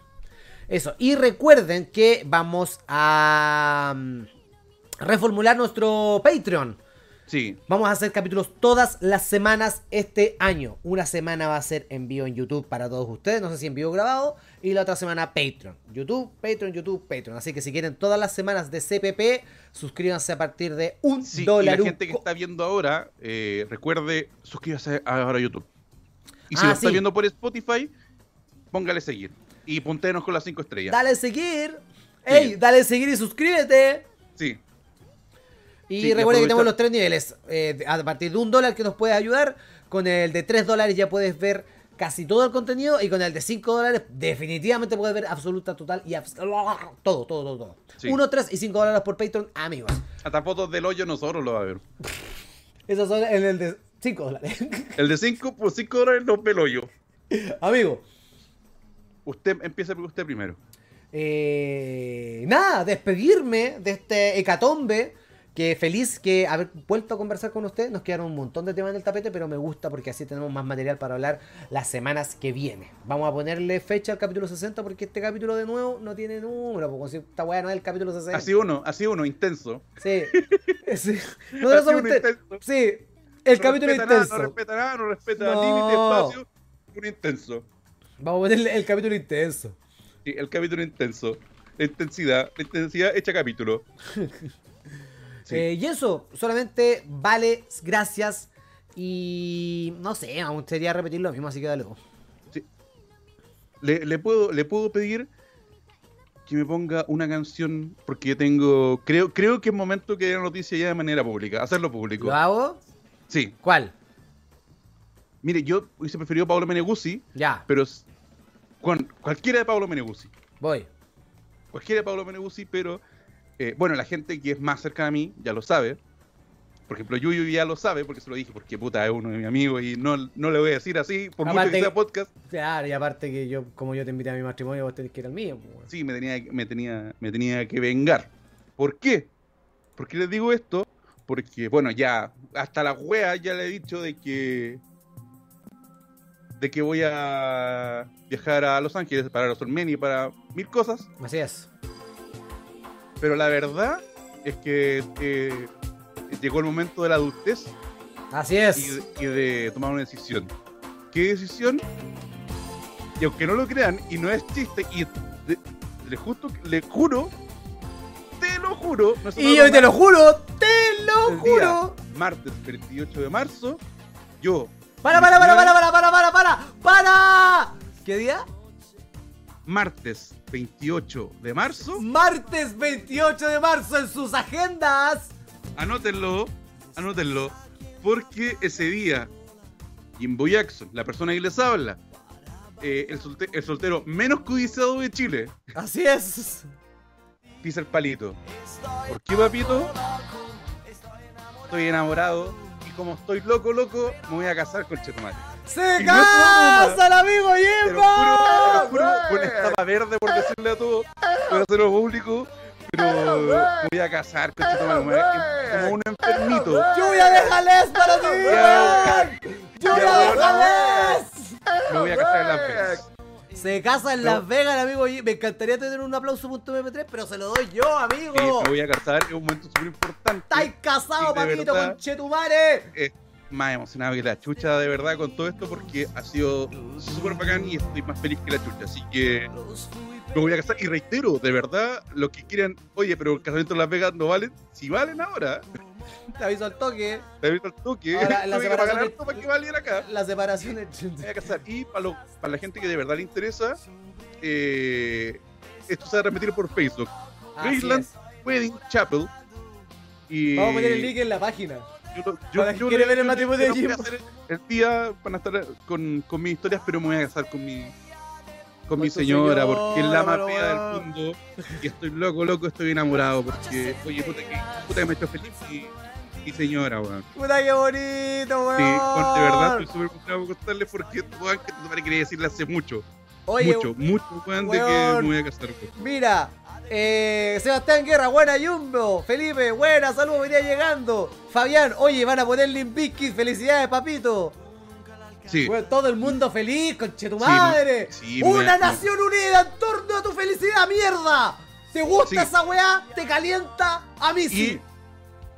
Eso, y recuerden que vamos a mm, reformular nuestro Patreon. Sí. Vamos a hacer capítulos todas las semanas este año. Una semana va a ser en vivo en YouTube para todos ustedes, no sé si en vivo grabado, y la otra semana Patreon. YouTube, Patreon, YouTube, Patreon. Así que si quieren todas las semanas de CPP, suscríbanse a partir de un Sí, y dólar. la gente que está viendo ahora, eh, recuerde suscríbase ahora a YouTube. Y si Ah, lo está sí. viendo por Spotify, póngale seguir. Y puntéenos con las cinco estrellas. Dale seguir. ¡Ey! Dale seguir y suscríbete. Sí, Y Sí, recuerda que tenemos los tres niveles. eh, a partir de un dólar que nos puedes ayudar. Con el de tres dólares ya puedes ver casi todo el contenido. Y con el de cinco dólares definitivamente puedes ver absoluta, total y abs- todo, todo, todo, todo. Sí. Uno, tres y cinco dólares por Patreon, amigos. hasta fotos del hoyo nosotros lo va a ver. Esos son en el de cinco dólares. El de 5 por 5 dólares no ve el hoyo. Amigo. Usted empieza por usted primero. eh, nada, despedirme de este hecatombe. Que feliz que haber vuelto a conversar con usted. Nos quedaron un montón de temas en el tapete, pero me gusta porque así tenemos más material para hablar las semanas que vienen. Vamos a ponerle fecha al capítulo 60 porque este capítulo de nuevo no tiene número. Porque si esta weá no es el capítulo 60. Así uno, así uno, intenso. Sí. sí. Nosotros somos inten- intenso. Sí. El No capítulo respeta nada, intenso. no respeta nada, no respeta No. límite, espacio. Un intenso. Vamos a ponerle el capítulo intenso. Sí, el capítulo intenso. La intensidad, la intensidad hecha capítulo. Sí. Eh, y eso, solamente vale, gracias. Y no sé, me gustaría repetir lo mismo, así que dale. vos. Le, le puedo, le puedo pedir que me ponga una canción porque tengo. Creo, creo que es momento que dé la noticia ya de manera pública, hacerlo público. ¿Lo hago? Sí. ¿Cuál? Mire, yo hubiese preferido Pablo Meneguzzi, Ya, pero con cualquiera de Pablo Meneguzzi. voy. Cualquiera de Pablo Meneguzzi, pero eh, bueno, la gente que es más cercana a mí ya lo sabe. Por ejemplo, Yuyu ya lo sabe porque se lo dije, porque puta es uno de mis amigos y no, no le voy a decir así, por mucho Aparte que sea que- podcast. Claro, y aparte que yo, como yo te invité a mi matrimonio, vos tenés que ir al mío. pues. Sí, me tenía, me tenía, me tenía que vengar. ¿Por qué? ¿Por qué les digo esto? Porque, bueno, ya, hasta la wea ya le he dicho de que. de que voy a viajar a Los Ángeles para los y para mil cosas. Así es. Pero la verdad es que eh, llegó el momento de la adultez. Así es. Y, de tomar una decisión. ¿Qué decisión? Y aunque no lo crean, y no es chiste, y le, juro, te lo juro. No y yo te lo juro, te lo juro. Día, martes 28 de marzo, yo. Para, para, para, para, para, para, para! ¡Para! ¿Qué día? Martes 28 de marzo, Martes 28 de marzo en sus agendas. anótenlo, anótenlo, porque ese día, Jimbo Jackson, la persona que les habla, eh, el, solte- el soltero menos codiciado de Chile, Así es. pisa el palito. ¿Por qué, papito? Estoy enamorado y como estoy loco, loco, me voy a casar con Chetumal. ¡Se casa el amigo juro, con esta verde por decirle a todos, por hacerlo público, pero me voy a casar con Chetumal, me voy a- como un enfermito. ¡Lluvia de jalés para ti! ¡Lluvia de jalés! Me voy a casar en Las Vegas. Se casa en No. Las Vegas el amigo Jimbo. Me encantaría tener un aplauso.mp3, pero se lo doy yo, amigo. Sí, me voy a casar, es un momento súper importante. ¡Estáis casado, Y de papito, con Chetumare! Eh, más emocionado que la chucha de verdad con todo esto porque ha sido súper bacán y estoy más feliz que la chucha. Así que me voy a casar y reitero, de verdad, lo que quieran, oye, pero el casamiento en Las Vegas no valen, si valen ahora, Te aviso al toque. te aviso al toque, Ahora, la separación harto para que valiera acá. La separación Me entre... voy a casar. Y para, lo- para la gente que de verdad le interesa, eh, esto se va a repetir por Facebook. Graceland. Wedding Chapel. Y Vamos a poner el link en la página. Yo, Para quien quiere ver el yo- matrimonio yo de Jimbo. El día van a estar con, con mis historias, pero me voy a casar con mi con mi señora, porque es la más weón. del mundo. Y estoy loco, loco, estoy enamorado. Porque, oye, puta que, puta que me ha hecho feliz mi, mi señora, weón. Puta que bonito, weón. Sí, con- de verdad estoy súper emocionado por contarles porque, weón, que tu madre quería decirle hace mucho. Oye, mucho, mucho, weón, de que me voy a casar, weón. Mira, eh, Sebastián Guerra, buena Jumbo. Felipe, buena, saludos, venía llegando. Fabián, oye, van a poner Limbisky, felicidades, papito. Sí, todo el mundo feliz, conche tu madre. Sí, sí, Una nación unida en torno a tu felicidad, mierda. ¿Te gusta esa weá? ¿Te calienta? A mí sí.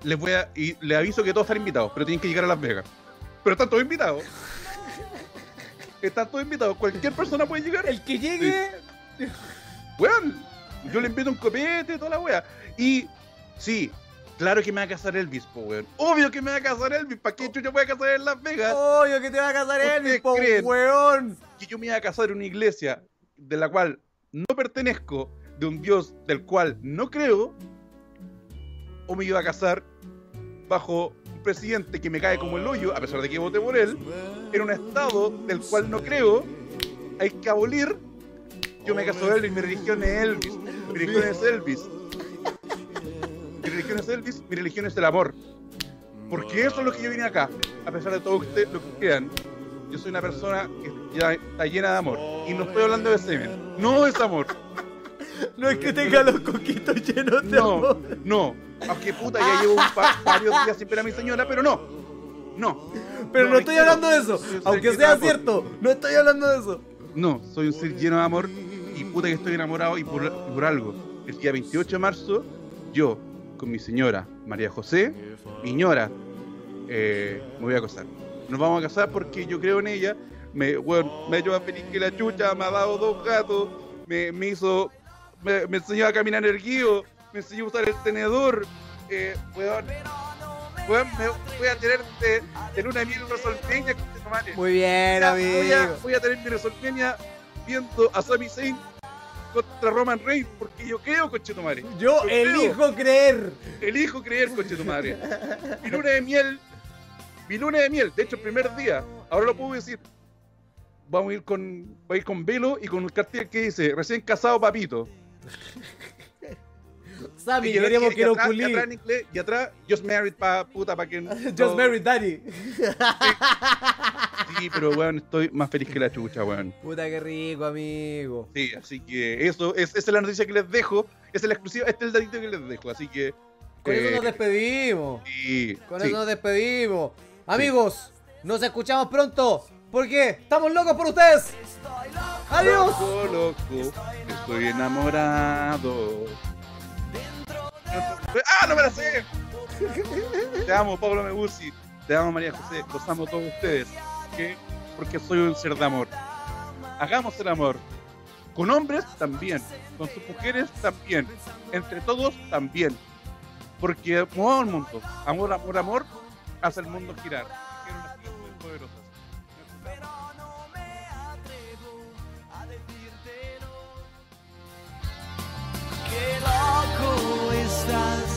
y les voy a y les aviso que todos están invitados, pero tienen que llegar a Las Vegas. Pero están todos invitados. Están todos invitados. Cualquier persona puede llegar. El que llegue. Weón, yo le invito un copete, toda la wea. Y sí, claro que me va a casar Elvis, po, weón. Obvio que me va a casar Elvis. ¿Para qué chucha voy a casar en Las Vegas? Obvio que te va a casar ¿Ustedes Elvis, po, weón. Que yo me iba a casar en una iglesia de la cual no pertenezco, de un Dios del cual no creo, o me iba a casar bajo un presidente que me cae como el hoyo, a pesar de que voté por él, en un estado del cual no creo, hay que abolir. Yo me caso Elvis, mi religión es Elvis, mi religión es Elvis. Mi religión es Elvis, mi religión es el amor. Porque eso es lo que yo vine acá, a pesar de todo usted, lo que crean. Yo soy una persona que ya está llena de amor. Y no estoy hablando de semen. No es amor. No es que tenga los coquitos llenos de No, amor. no. Aunque puta, ya llevo un pa- varios días sin ver a mi señora, pero no. No. Pero no, estoy hablando de eso. Aunque sea cierto, no estoy hablando de eso. No, soy un ser lleno de amor y puta que estoy enamorado y por, y por algo. El día 28 de marzo, yo, con mi señora María José, mi ñora, eh, me voy a casar. Nos vamos a casar porque yo creo en ella. Me, bueno, me ha hecho más feliz que la chucha, me ha dado dos gatos, me, me hizo, me, me enseñó a caminar erguido, me enseñó a usar el tenedor. Eh, weón, weón, me voy a tener de, de luna de miel con. Muy bien, Ya, voy, a, amigo. voy a tener mi WrestleMania viendo a Sami Zayn contra Roman Reigns porque yo creo, conchetumare. Yo Yo creo. elijo creer. Elijo creer, conchetumare. mi luna de miel, mi luna de miel, de hecho, el primer día, ahora lo puedo decir. Vamos a ir con, voy a ir con velo y con un cartel que dice recién casado papito. Sammy, y, queremos y que lo y atrás en inglés, y atrás, just married pa puta pa que Just no- married daddy. Sí, pero weón, estoy más feliz que la chucha, weón. Puta que rico, amigo. Sí, así que eso, es, esa es la noticia que les dejo. Esa es la exclusiva, este es el datito que les dejo. Así que. Con eso eh, nos despedimos. sí, Con sí. eso nos despedimos. Amigos, nos escuchamos pronto. Porque estamos locos por ustedes. Adiós. Loco, loco, estoy enamorado. ¡Ah, no me la sé! Te amo, Pablo Megusi. Te amo, María José. Los amo todos ustedes porque, porque soy un ser de amor. Hagamos el amor. Con hombres también, con sus mujeres también, entre todos también. Porque movamos el mundo. Amor, amor, amor, hace el mundo girar. que loco estás.